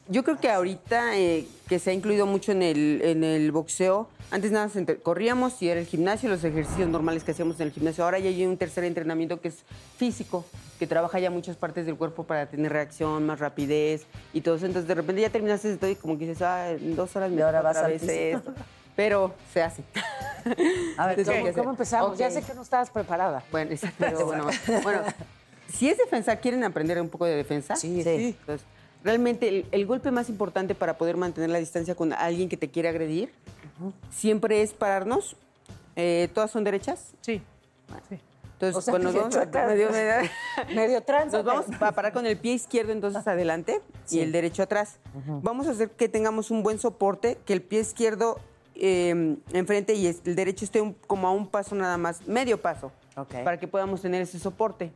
Yo creo que ahorita eh, que se ha incluido mucho en el, en el boxeo, antes nada, corríamos y era el gimnasio, los ejercicios normales que hacíamos en el gimnasio. Ahora ya hay un tercer entrenamiento que es físico, que trabaja ya muchas partes del cuerpo para tener reacción, más rapidez y todo eso. Entonces de repente ya terminaste todo y como que dices, ah, en dos horas me ahora vas vez piso. esto. Pero se hace. A ver, Entonces, ¿Cómo, empezamos? Ya sé que no estabas preparada. Bueno, exactamente. Bueno, bueno, si es defensa, ¿quieren aprender un poco de defensa? Sí, sí. Entonces, realmente el, el golpe más importante para poder mantener la distancia con alguien que te quiere agredir siempre es pararnos. Eh, ¿Todas son derechas? Sí. Entonces, O sea, cuando vamos, chocas. medio, Medio trans. nos vamos a parar con el pie izquierdo entonces adelante y el derecho atrás. Vamos a hacer que tengamos un buen soporte, que el pie izquierdo eh, enfrente y el derecho esté un- como a un paso nada más, medio paso, para que podamos tener ese soporte.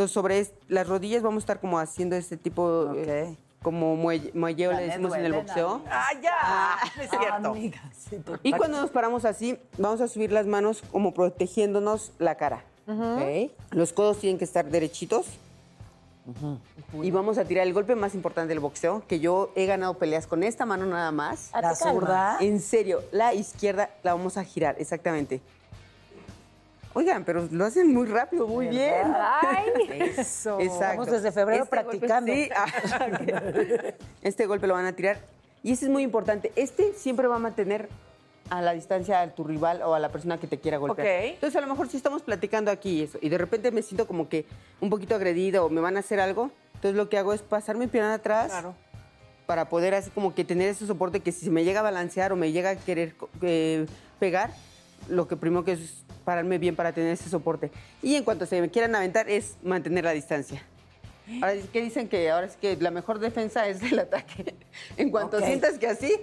Entonces, sobre las rodillas vamos a estar como haciendo este tipo, eh, como muelle- muelleo, le decimos en el boxeo. ¡Ah, ya! es cierto. Amiga, sí, tú- Y cuando nos paramos así, vamos a subir las manos como protegiéndonos la cara. Ok. Los codos tienen que estar derechitos. Y vamos a tirar el golpe más importante del boxeo, que yo he ganado peleas con esta mano nada más. ¿La zurda? En serio, la izquierda la vamos a girar, exactamente. Oigan, pero lo hacen muy rápido, muy bien. Eso. Exacto. Estamos desde febrero Este golpe- practicando. sí, ah. Este golpe lo van a tirar. Y este es muy importante. Este siempre va a mantener a la distancia a tu rival o a la persona que te quiera golpear. Ok. Entonces, a lo mejor si estamos platicando aquí y eso, y de repente me siento como que un poquito agredida o me van a hacer algo, entonces lo que hago es pasar mi pierna atrás Claro. para poder así como que tener ese soporte que si se me llega a balancear o me llega a querer eh, pegar, lo que primero que es pararme bien para tener ese soporte. Y en cuanto se me quieran aventar es mantener la distancia. Ahora, ¿qué dicen? Que ahora es que la mejor defensa es el ataque. En cuanto sientas que así,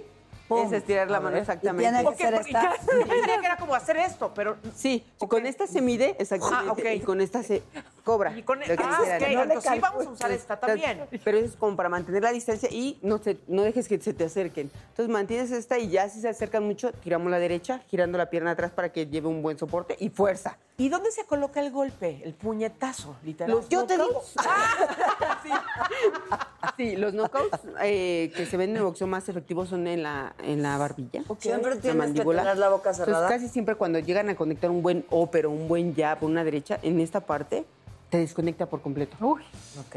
Pum. es estirar la mano exactamente. Y tiene que que era como hacer esto, pero Sí, con esta se mide exactamente Ah, ok. y con esta se cobra. Y con- que ah, quisiera. ok, entonces sí vamos a usar esta también. Pero eso es como para mantener la distancia y no, se- no dejes que se te acerquen. Entonces mantienes esta y ya si se acercan mucho, tiramos la derecha, girando la pierna atrás para que lleve un buen soporte y fuerza. ¿Y dónde se coloca el golpe? El puñetazo, literal. Los Yo te digo. knockouts- Sí, los knockouts eh, que se ven en el boxeo más efectivos son en la, en la barbilla. Siempre la tienes que mandíbula. tener la boca Entonces, cerrada. casi siempre cuando llegan a conectar un buen upper o un buen jab una derecha, en esta parte te desconecta por completo. Ok.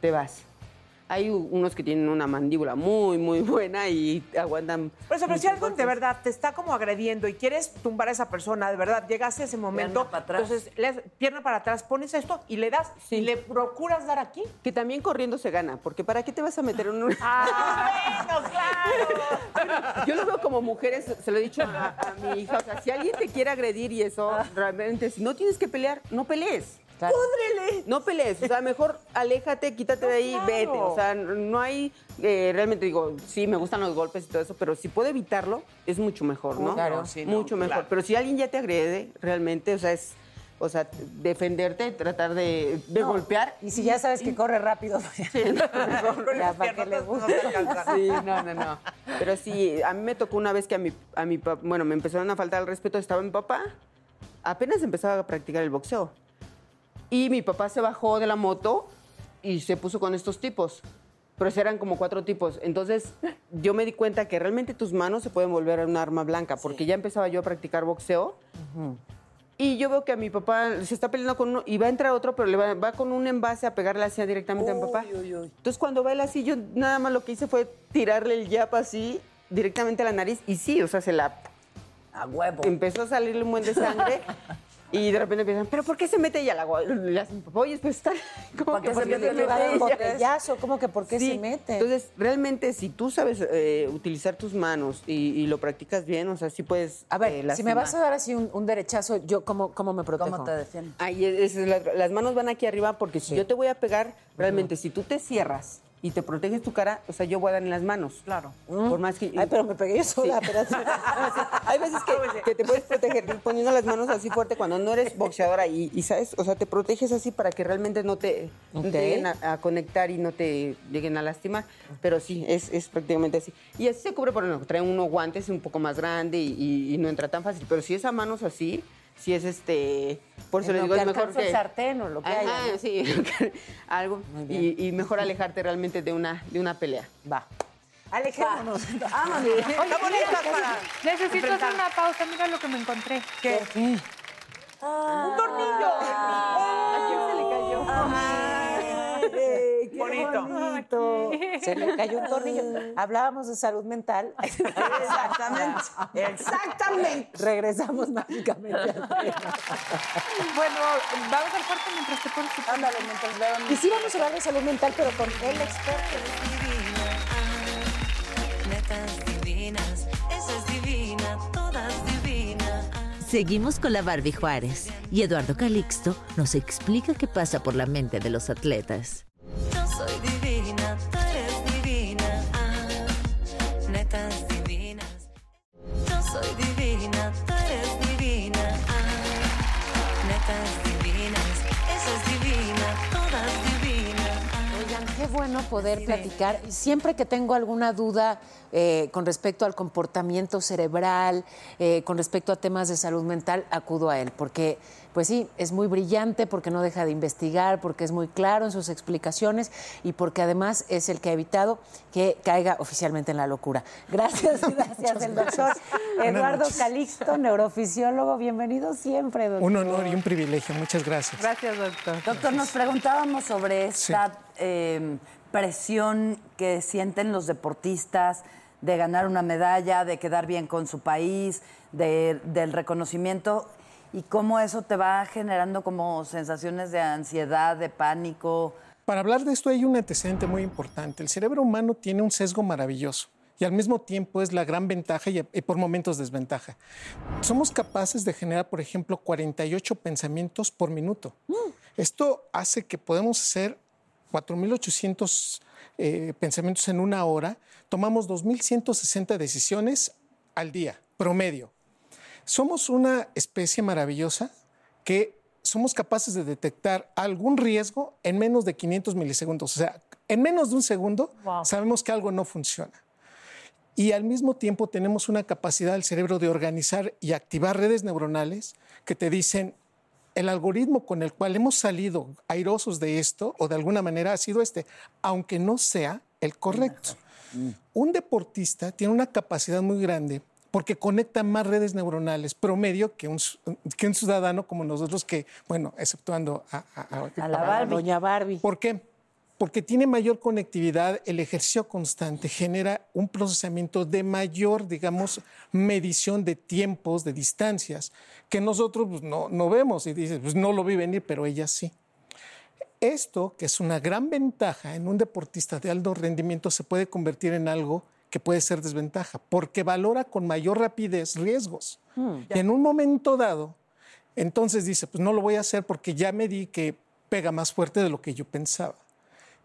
Te vas. Hay unos que tienen una mandíbula muy, muy buena y aguantan. Por eso, pero si algo de verdad te está como agrediendo y quieres tumbar a esa persona, de verdad, llegaste a ese momento, para atrás. entonces le das pierna para atrás, pones esto y le das Sí. y le procuras dar aquí. Que también corriendo se gana, porque ¿para qué te vas a meter en un.? ¡Ah, bueno, claro! Yo lo veo como mujeres, se lo he dicho a, a mi hija, o sea, si alguien te quiere agredir y eso, realmente, si no tienes que pelear, no pelees. Claro. ¡Púdrele! No pelees, o sea, mejor aléjate, quítate de ahí, claro. vete. O sea, no hay, eh, realmente digo, sí, me gustan los golpes y todo eso, pero si puedo evitarlo, es mucho mejor, ¿no? Claro, sí, no, mucho mejor. claro. Pero si alguien ya te agrede, realmente, o sea, es, o sea, defenderte, tratar de, de golpear. Y si ya sabes que corre rápido, ya para que le piernotas no guste. te alcanza. Sí, no, no, no. Pero sí, a mí me tocó una vez que a mi, a mi papá, bueno, me empezaron a faltar el respeto, estaba mi papá, apenas empezaba a practicar el boxeo. Y mi papá se bajó de la moto y se puso con estos tipos. Pero eran como cuatro tipos. Entonces yo me di cuenta que realmente tus manos se pueden volver un arma blanca, porque ya empezaba yo a practicar boxeo. Y yo veo que a mi papá se está peleando con uno y va a entrar otro, pero le va, va con un envase a pegarle así directamente a mi papá. Entonces cuando va él así, yo nada más lo que hice fue tirarle el yap así directamente a la nariz y sí, o sea, se la A huevo. empezó a salirle un buen de sangre y de repente empiezan, ¿pero por qué se mete ella al agua? Le hacen, oye, pues está como ¿Para que qué se ¿por mete un ella? botellazo, ¿cómo que por qué Sí, se mete? Entonces, realmente, si tú sabes eh, utilizar tus manos y, y lo practicas bien, o sea, sí puedes. a ver, eh, si me vas a dar así un, un derechazo, yo cómo, cómo me protejo. ¿Cómo te defiendes? Ahí es- es la- las manos van aquí arriba porque si yo te voy a pegar, realmente, si tú te cierras y te proteges tu cara, o sea, yo voy a dar en las manos. Claro. Por más que. Ay, pero me pegué yo sola, Sí. espérate. Hay veces que, que te puedes proteger poniendo las manos así fuerte cuando no eres boxeadora y, y, sabes, o sea, te proteges así para que realmente no te, no lleguen a, a conectar y no te lleguen a lastimar. Pero sí, es, es prácticamente así. Y así se cubre por ejemplo, trae uno guantes un poco más grande y, y- y no entra tan fácil. Pero si es a manos así, si es este. Por eso lo digo, que es mejor alcanza el que. sartén o lo que Ajá, haya, ¿no? sí, algo. Y, y mejor alejarte realmente de una, de una pelea. Va. Alejémonos. Vámonos. Necesito hacer una pausa. Mira lo que me encontré. ¿Qué? ¡Un tornillo! ¿A quién se le cayó? Ay, qué Bonito. bonito. Se le cayó un tornillo. Hablábamos de salud mental. Exactamente. Exactamente. Regresamos mágicamente al tema. Bueno, vamos al corte mientras te pones Ándale, mientras veo Y sí vamos a hablar de salud mental, pero con el experto. Seguimos con la Barbie Juárez y Eduardo Calixto nos explica qué pasa por la mente de los atletas. Soy divina, divina, ah, netas divinas. Soy bueno poder platicar. Siempre que tengo alguna duda eh, con respecto al comportamiento cerebral, eh, con respecto a temas de salud mental, acudo a él, porque pues sí, es muy brillante porque no deja de investigar, porque es muy claro en sus explicaciones y porque además es el que ha evitado que caiga oficialmente en la locura. Gracias, gracias, el doctor Eduardo Calixto, neurofisiólogo. Bienvenido siempre, doctor. Un honor y un privilegio. Muchas gracias. Gracias, doctor. Doctor, nos preguntábamos sobre esta eh, presión que sienten los deportistas de ganar una medalla, de quedar bien con su país, de- del reconocimiento y cómo eso te va generando como sensaciones de ansiedad, de pánico. Para hablar de esto hay un antecedente muy importante. El cerebro humano tiene un sesgo maravilloso y al mismo tiempo es la gran ventaja y, por momentos desventaja. Somos capaces de generar, por ejemplo, 48 pensamientos por minuto. Esto hace que podemos hacer 4.800 eh, pensamientos en una hora. Tomamos 2.160 decisiones al día, promedio. Somos una especie maravillosa que somos capaces de detectar algún riesgo en menos de 500 milisegundos. O sea, en menos de un segundo Wow. sabemos que algo no funciona. Y al mismo tiempo tenemos una capacidad del cerebro de organizar y activar redes neuronales que te dicen, el algoritmo con el cual hemos salido airosos de esto, o de alguna manera ha sido este, aunque no sea el correcto. Un deportista tiene una capacidad muy grande porque conecta más redes neuronales promedio que un, que un ciudadano como nosotros que, bueno, exceptuando a, a- a- A la Barbie. Doña Barbie. ¿Por qué? Porque tiene mayor conectividad, el ejercicio constante genera un procesamiento de mayor, digamos, medición de tiempos, de distancias, que nosotros pues, no, no vemos y dices, pues no lo vi venir, pero ella sí. Esto, que es una gran ventaja en un deportista de alto rendimiento, se puede convertir en algo que puede ser desventaja, porque valora con mayor rapidez riesgos. y en un momento dado, entonces dice, pues no lo voy a hacer porque ya me di que pega más fuerte de lo que yo pensaba.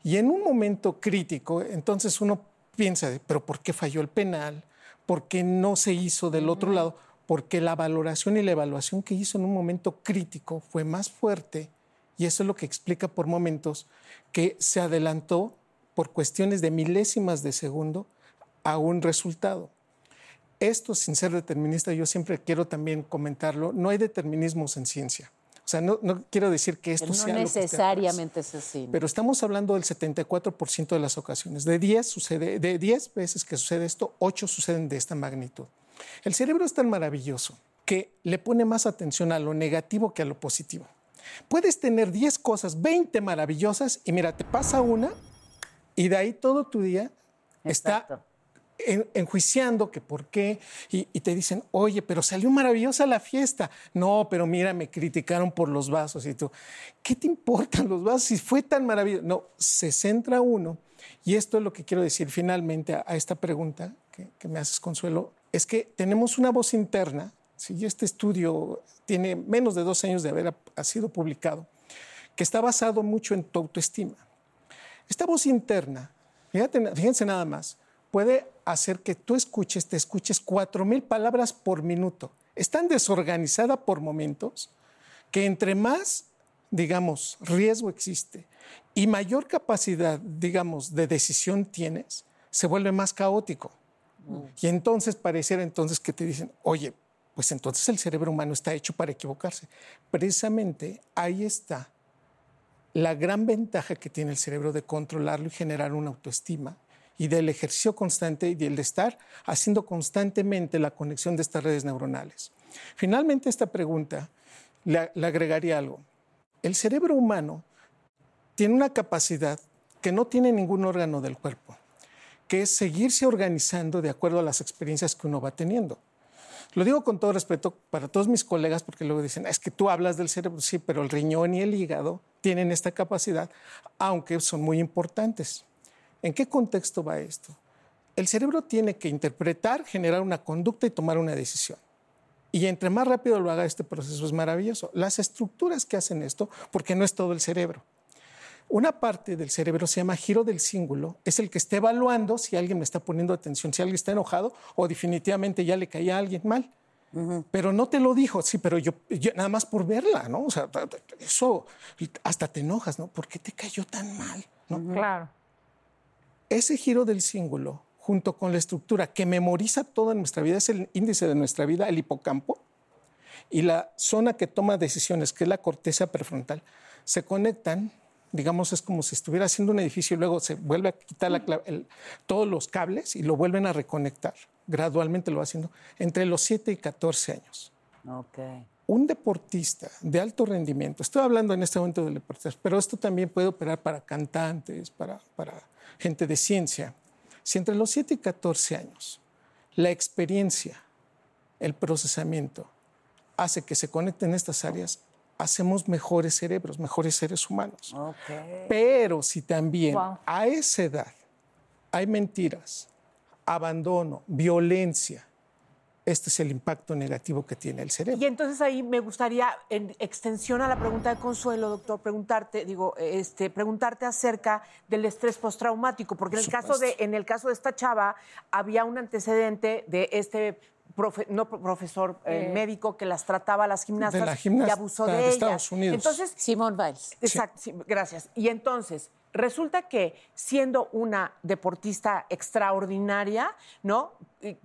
Y en un momento crítico, entonces uno piensa, de, pero ¿por qué falló el penal? ¿Por qué no se hizo del otro lado? Porque la valoración y la evaluación que hizo en un momento crítico fue más fuerte y eso es lo que explica por momentos que se adelantó por cuestiones de milésimas de segundo a un resultado. Esto, sin ser determinista, yo siempre quiero también comentarlo, no hay determinismos en ciencia. O sea, no, no quiero decir que esto no sea lo que esté atrás. necesariamente es así. ¿no? Pero estamos hablando del 74% de las ocasiones. De 10, sucede, de 10 veces que sucede esto, 8 suceden de esta magnitud. El cerebro es tan maravilloso que le pone más atención a lo negativo que a lo positivo. Puedes tener 10 cosas, 20 maravillosas, y mira, te pasa una, y de ahí todo tu día está. En- enjuiciando que por qué, y, te dicen, oye, pero salió maravillosa la fiesta. No, pero mira, me criticaron por los vasos y tú, ¿qué te importan los vasos si fue tan maravilloso? No, se centra uno, y esto es lo que quiero decir finalmente a, a esta pregunta que, que me haces, Consuelo, es que tenemos una voz interna, si este estudio tiene menos de dos años de haber ha sido publicado, que está basado mucho en tu autoestima. Esta voz interna, fíjate, fíjense nada más, puede hacer que tú escuches, te escuches cuatro mil palabras por minuto. Es tan desorganizada por momentos que entre más, digamos, riesgo existe y mayor capacidad, digamos, de decisión tienes, se vuelve más caótico. Y entonces pareciera entonces que te dicen, oye, pues entonces el cerebro humano está hecho para equivocarse. Precisamente ahí está la gran ventaja que tiene el cerebro de controlarlo y generar una autoestima y del ejercicio constante y del de estar haciendo constantemente la conexión de estas redes neuronales. Finalmente, esta pregunta le, le agregaría algo. El cerebro humano tiene una capacidad que no tiene ningún órgano del cuerpo, que es seguirse organizando de acuerdo a las experiencias que uno va teniendo. Lo digo con todo respeto para todos mis colegas porque luego dicen, es que tú hablas del cerebro, sí, pero el riñón y el hígado tienen esta capacidad, aunque son muy importantes. ¿En qué contexto va esto? El cerebro tiene que interpretar, generar una conducta y tomar una decisión. Y entre más rápido lo haga este proceso es maravilloso. Las estructuras que hacen esto, porque no es todo el cerebro. Una parte del cerebro se llama giro del cíngulo, es el que está evaluando si alguien me está poniendo atención, si alguien está enojado o definitivamente ya le caía a alguien mal. Pero no te lo dijo, sí, pero yo, yo nada más por verla, ¿no? O sea, eso hasta te enojas, ¿no? ¿Por qué te cayó tan mal? ¿no? Claro. Ese giro del cíngulo, junto con la estructura que memoriza toda nuestra vida, es el índice de nuestra vida, el hipocampo, y la zona que toma decisiones, que es la corteza prefrontal, se conectan, digamos, es como si estuviera haciendo un edificio y luego se vuelve a quitar la cla- el- todos los cables y lo vuelven a reconectar. Gradualmente lo va haciendo entre los 7 y 14 años. Ok. Un deportista de alto rendimiento, estoy hablando en este momento de deportistas, pero esto también puede operar para cantantes, para, para gente de ciencia. Si entre los 7 y 14 años la experiencia, el procesamiento hace que se conecten estas áreas, hacemos mejores cerebros, mejores seres humanos. Pero si también Wow. a esa edad hay mentiras, abandono, violencia, este es el impacto negativo que tiene el cerebro. Y entonces ahí me gustaría, en extensión a la pregunta de Consuelo, doctor, preguntarte, digo, este, preguntarte acerca del estrés postraumático, porque en el caso de, en el caso de esta chava había un antecedente de este profe- no pro- profesor eh, Eh. médico que las trataba a las gimnastas la y gimnasta abusó de de, ellas. Estados Unidos. Entonces, Simone Biles. Exacto, sí, gracias. Y entonces, resulta que siendo una deportista extraordinaria, ¿no?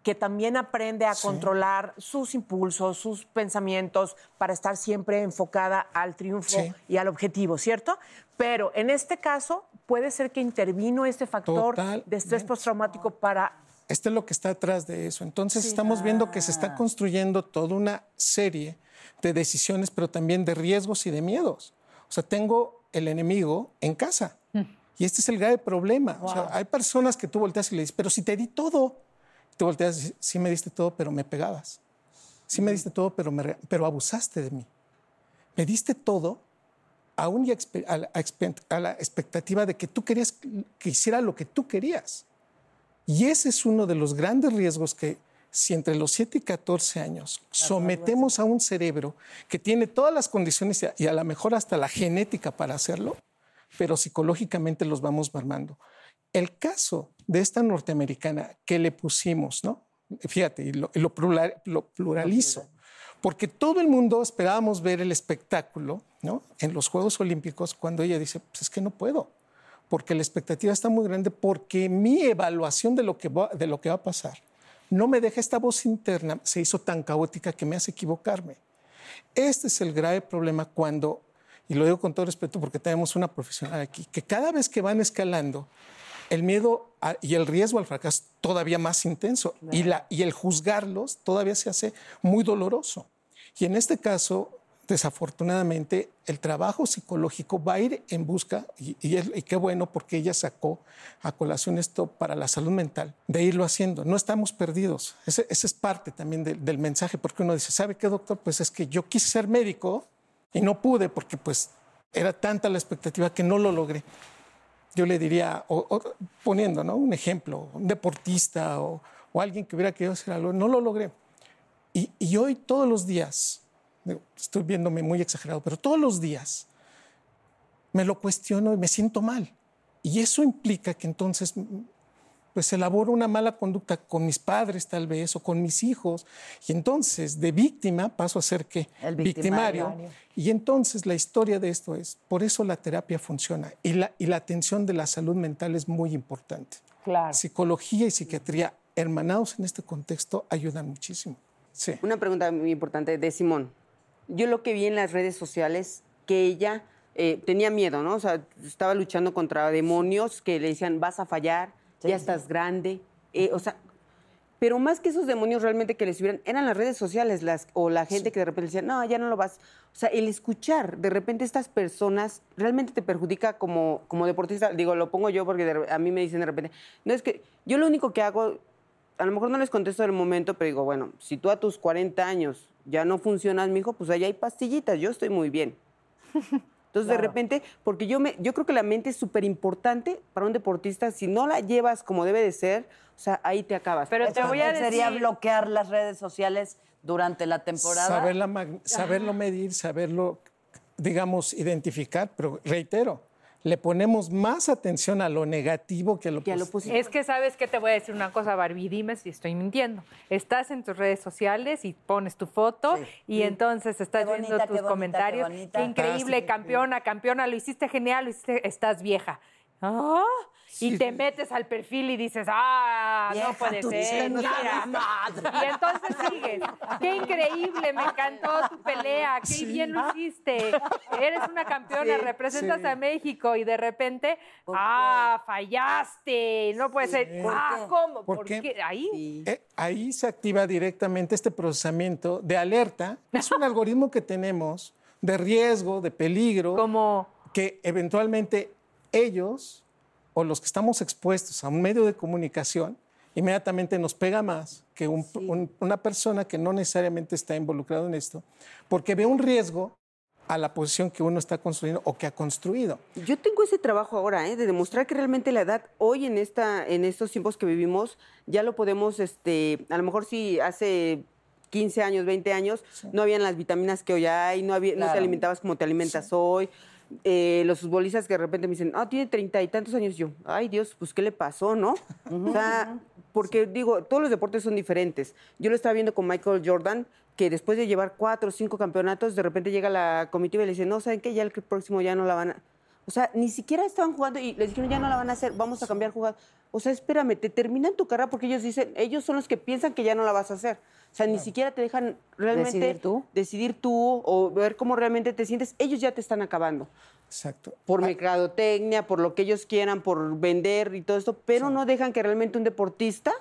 Que también aprende a controlar sus impulsos, sus pensamientos, para estar siempre enfocada al triunfo Sí. y al objetivo, ¿cierto? Pero en este caso, puede ser que intervino este factor de estrés postraumático para Esto es lo que está atrás de eso. Entonces estamos viendo que se está construyendo toda una serie de decisiones, pero también de riesgos y de miedos. O sea, tengo el enemigo en casa. Y este es el grave problema. O sea, hay personas que tú volteas y le dices, pero si te di todo. Tú volteas y dices, sí me diste todo, pero me pegabas. Sí me diste todo, pero, me pero abusaste de mí. Me diste todo aún y a, la, a expectativa de que tú querías que hiciera lo que tú querías. Y ese es uno de los grandes riesgos que si entre los 7 y 14 años sometemos a un cerebro que tiene todas las condiciones y a, y a lo mejor hasta la genética para hacerlo, pero psicológicamente los vamos mermando. El caso de esta norteamericana que le pusimos, ¿no? Fíjate, y lo, lo plural- lo pluralizo, porque todo el mundo esperábamos ver el espectáculo, ¿no? En los Juegos Olímpicos, cuando ella dice, pues es que no puedo, porque la expectativa está muy grande, porque mi evaluación de lo que va, de lo que va a pasar no me deja esta voz interna, se hizo tan caótica que me hace equivocarme. Este es el grave problema cuando, y lo digo con todo respeto porque tenemos una profesional aquí, que cada vez que van escalando, el miedo a- y el riesgo al fracaso todavía más intenso y, la, y el juzgarlos todavía se hace muy doloroso. Y en este caso, desafortunadamente, el trabajo psicológico va a ir en busca, y, y es- y qué bueno porque ella sacó a colación esto para la salud mental, de irlo haciendo. No estamos perdidos. Ese, ese es parte también del mensaje, porque uno dice, ¿sabe qué, doctor? Pues es que yo quise ser médico y no pude porque pues era tanta la expectativa que no lo logré yo le diría, o- poniendo ¿no? un ejemplo, un deportista o, alguien que hubiera querido hacer algo, no lo logré. Y, y hoy todos los días, estoy viéndome muy exagerado, pero todos los días me lo cuestiono y me siento mal. Y eso implica que entonces pues elaboro una mala conducta con mis padres tal vez o con mis hijos. Y entonces de víctima paso a ser que El victimario. victimario. Y entonces la historia de esto es, por eso la terapia funciona y la, y la atención de la salud mental es muy importante. Claro. Psicología y psiquiatría hermanados en este contexto ayudan muchísimo. Sí. Una pregunta muy importante de Simón. Yo lo que vi en las redes sociales, que ella eh, tenía miedo, ¿no? O sea, estaba luchando contra demonios que le decían, vas a fallar, ya estás grande. eh, o sea, pero más que esos demonios realmente que le estuvieran, eran las redes sociales las, o la gente que de repente decía, no, ya no lo vas. O sea, el escuchar de repente estas personas realmente te perjudica como, como deportista. Digo, lo pongo yo porque de a mí me dicen de repente, no es que yo lo único que hago, a lo mejor no les contesto del momento, pero digo, bueno, si tú a tus 40 años ya no funcionas, mijo, pues allá hay pastillitas, yo estoy muy bien. Entonces, de repente, porque yo, me, yo creo que la mente es súper importante para un deportista. Si no la llevas como debe de ser, o sea, ahí te acabas. Pero te voy a decir... Sería bloquear las redes sociales durante la temporada. Saberlo medir, saberlo, digamos, identificar, pero reitero, le ponemos más atención a lo negativo que a lo, Que a lo posi- positivo. Es que sabes que te voy a decir una cosa, Barbie, dime si estoy mintiendo. Estás en tus redes sociales y pones tu foto Sí. y entonces estás Qué bonita, viendo qué tus bonita, comentarios. qué bonita. Qué increíble, campeona, campeona, lo hiciste genial, lo hiciste, estás vieja. "Ah", y te metes al perfil y dices, ah, no puede ser. mira". Y entonces sigues. Qué increíble, me encantó tu pelea, qué bien lo hiciste. Eres una campeona, representas a México y de repente, ah, fallaste, no puede ser. Ah, ¿cómo? ¿Por qué? Ahí. Eh, ahí se activa directamente este procesamiento de alerta. Es un algoritmo que tenemos de riesgo, de peligro, Como que eventualmente ellos o los que estamos expuestos a un medio de comunicación inmediatamente nos pega más que un- un- una persona que no necesariamente está involucrado en esto, porque ve un riesgo a la posición que uno está construyendo o que ha construido. Yo tengo ese trabajo ahora, ¿eh? de demostrar que realmente la edad hoy en esta, en estos tiempos que vivimos, ya lo podemos, este, a lo mejor si hace 15 años, 20 años, no habían las vitaminas que hoy hay, no, había, no te Claro. alimentabas como te alimentas hoy. Eh, los futbolistas que de repente me dicen, ah, tiene treinta y tantos años, yo, ay Dios, pues ¿qué le pasó, no? O sea, porque digo, todos los deportes son diferentes. Yo lo estaba viendo con Michael Jordan, que después de llevar cuatro o cinco campeonatos, de repente llega la comitiva y le dice, no, ¿saben qué? Ya el próximo ya no la van a... O sea, ni siquiera estaban jugando y les dijeron, ya no la van a hacer, vamos a cambiar jugada. O sea, espérame, te terminan tu carrera porque ellos dicen, ellos son los que piensan que ya no la vas a hacer. O sea, ni siquiera te dejan realmente ¿Decidir tú? decidir tú o ver cómo realmente te sientes. Ellos ya te están acabando. Exacto. Por mercadotecnia, por lo que ellos quieran, por vender y todo esto, pero no dejan que realmente un deportista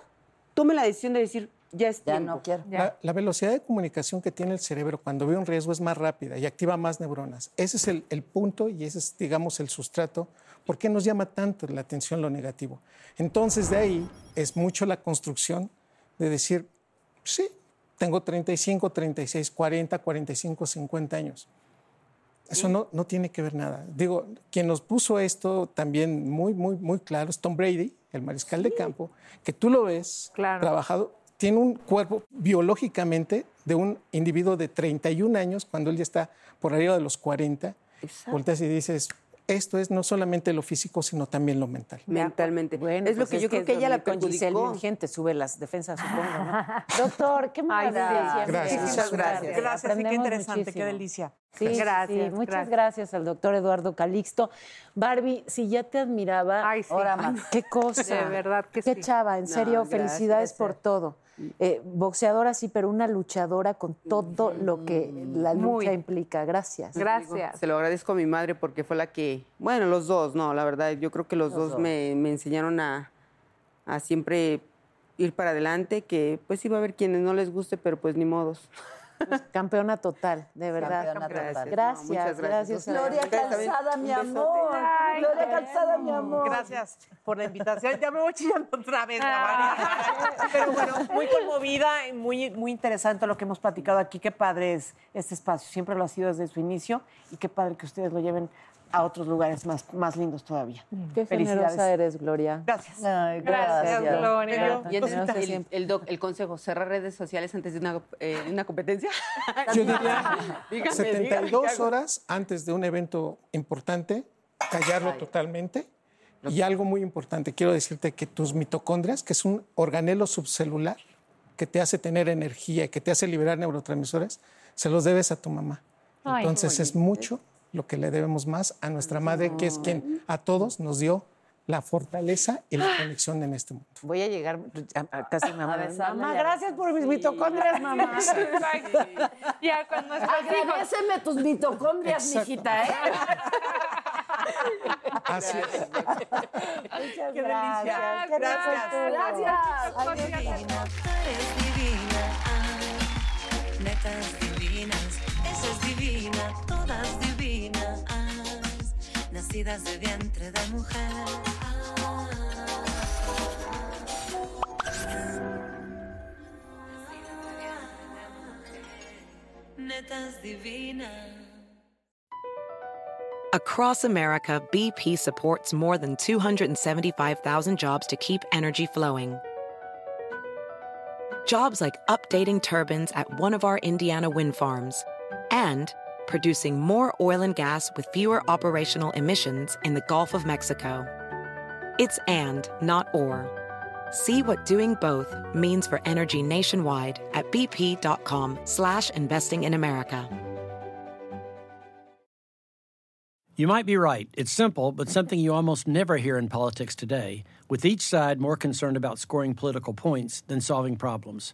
tome la decisión de decir, ya es Ya tiempo. no quiero. La, la velocidad de comunicación que tiene el cerebro cuando ve un riesgo es más rápida y activa más neuronas. Ese es el, el punto y ese es, digamos, el sustrato. ¿Por qué nos llama tanto la atención lo negativo? Entonces, de ahí es mucho la construcción de decir, sí, tengo 35, 36, 40, 45, 50 años. Eso no, no tiene que ver nada. Digo, quien nos puso esto también muy, muy, muy claro es Tom Brady, el mariscal de campo, que tú lo ves Claro. trabajado, tiene un cuerpo biológicamente de un individuo de 31 años, cuando él ya está por arriba de los 40. Volteas y dices, esto es no solamente lo físico, sino también lo mental. Mentalmente. Bueno, es lo pues que yo creo que ella la perjudicó. Virgen te sube las defensas, supongo, ¿no? Doctor, qué maravilla. sí, Gracias. Muchas gracias. Gracias, y qué interesante, qué delicia. Sí, Gracias, sí, muchas gracias. gracias. al doctor Eduardo Calixto. Barbie, si ya te admiraba, Ay, sí. ahora más. Qué cosa. De verdad que Qué sí. chava, en serio, gracias, felicidades por gracias. todo. Eh, boxeadora sí, pero una luchadora con todo lo que la lucha Muy. implica. Gracias. Gracias. Se lo agradezco a mi madre porque fue la que, bueno, los dos, no, la verdad, yo creo que los, dos, Me, me enseñaron a, a siempre ir para adelante, que pues iba a haber quienes no les guste, pero pues ni modos. Pues, campeona total, de verdad. Campeona total. Gracias, No, muchas gracias. gracias. Gloria. Calzada, mi amor. Ay, Gloria Calzada, mi amor. Gracias por la invitación. Ya me voy chillando otra vez, Gabriela. Pero bueno, muy conmovida y muy, muy interesante lo que hemos platicado aquí. Qué padre es este espacio. Siempre lo ha sido desde su inicio y qué padre que ustedes lo lleven a otros lugares más, más lindos todavía. Qué generosa eres, Gloria. Gracias. Ay, Gracias, Gloria. Y entonces Generosa el, siempre. el doc- el consejo, cerrar redes sociales antes de una, eh, una competencia. Yo diría Dígame, 72 dígame, horas antes de un evento importante, callarlo totalmente. Y algo muy importante, quiero decirte que tus mitocondrias, que es un organelo subcelular que te hace tener energía y que te hace liberar neurotransmisores, se los debes a tu mamá. Ay, Entonces es mucho lo que le debemos más a nuestra madre, que es quien a todos nos dio la fortaleza y la conexión en este mundo. Voy a llegar a, a casi mamá. besarle Mamá, gracias por mis mitocondrias, mamá. Ya nuestros hijos. Agradeceme tus mitocondrias, Exacto. mijita, ¿eh? Así es. Muchas Qué gracias. Gracias. estuvo. Gracias. divina, tú eres divina. Ah, netas divinas, esa es divina, todas divinas. Nacidas de vientre de mujer. Netas divinas. Across America, BP supports more than 275,000 jobs to keep energy flowing. Jobs like updating turbines at one of our Indiana wind farms and producing more oil and gas with fewer operational emissions in the Gulf of Mexico. It's and, not or. See what doing both means for energy nationwide at bp.com slash investing in America. You might be right. It's simple, but something you almost never hear in politics today, with each side more concerned about scoring political points than solving problems.